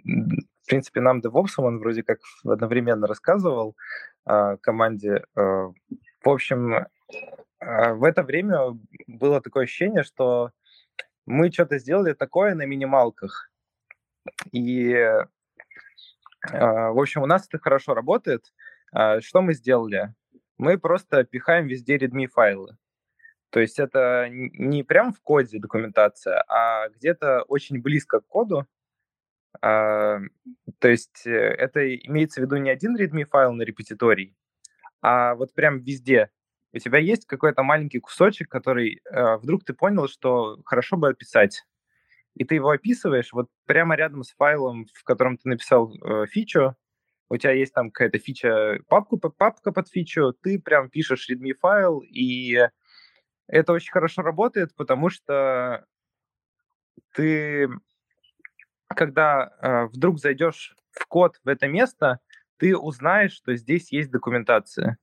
принципе, нам DevOps он вроде как одновременно рассказывал э, команде. Э, в общем, э, в это время было такое ощущение, что мы что-то сделали такое на минималках. И, э, в общем, у нас это хорошо работает. Э, что мы сделали? Мы просто пихаем везде readme файлы. То есть это не прям в коде документация, а где-то очень близко к коду, то есть э, это имеется в виду не один readme файл на репетиторий, а вот прям везде. У тебя есть какой-то маленький кусочек, который э, вдруг ты понял, что хорошо бы описать. И ты его описываешь вот прямо рядом с файлом, в котором ты написал э, фичу. У тебя есть там какая-то фича, папку, папка под фичу, ты прям пишешь readme файл, и это очень хорошо работает, потому что ты когда э, вдруг зайдешь в код в это место, ты узнаешь, что здесь есть документация.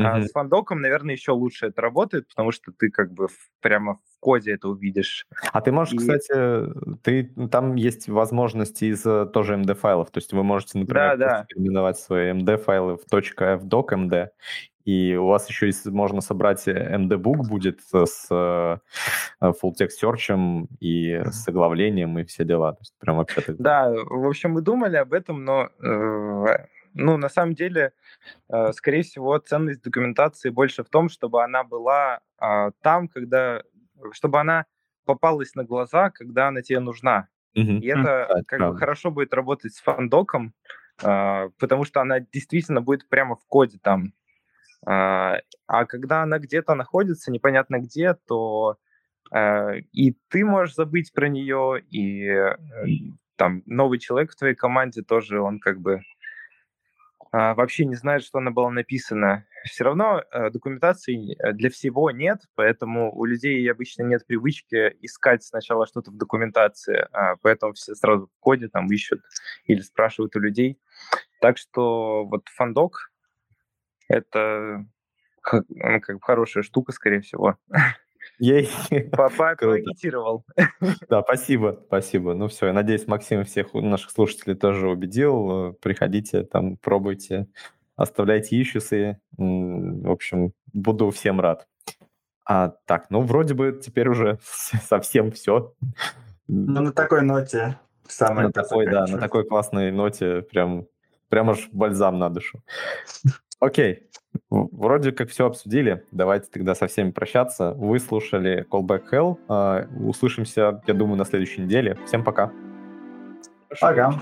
Mm-hmm. А с фандоком, наверное, еще лучше это работает, потому что ты как бы в, прямо в коде это увидишь. А ты можешь, И... кстати, ты там есть возможности из э, тоже MD файлов, то есть вы можете, например, да, да. переименовать свои MD файлы в .fdoc MD и у вас еще есть, можно собрать MD-book будет с э, full text search и с оглавлением и все дела. То есть прям вообще так... Да, в общем, мы думали об этом, но э, ну, на самом деле, э, скорее всего, ценность документации больше в том, чтобы она была а, там, когда... Чтобы она попалась на глаза, когда она тебе нужна. Mm-hmm. И это mm-hmm. как бы хорошо будет работать с фандоком, а, потому что она действительно будет прямо в коде там. А, а когда она где-то находится, непонятно где, то э, и ты можешь забыть про нее, и э, там новый человек в твоей команде тоже, он как бы вообще не знает, что она была написана. Все равно э, документации для всего нет, поэтому у людей обычно нет привычки искать сначала что-то в документации, а, поэтому все сразу в там ищут или спрашивают у людей. Так что вот фандок это ну, как хорошая штука, скорее всего. Ей. Папа проагитировал. Да, спасибо, спасибо. Ну все, я надеюсь, Максим всех наших слушателей тоже убедил. Приходите, там, пробуйте, оставляйте ищусы. В общем, буду всем рад. А, так, ну вроде бы теперь уже совсем все. Ну на такой ноте. Самое на такой, да, на такой классной ноте прям, прям аж бальзам на душу. Окей. Вроде как все обсудили. Давайте тогда со всеми прощаться. Вы слушали Callback Hell. Услышимся, я думаю, на следующей неделе. Всем пока. Пока.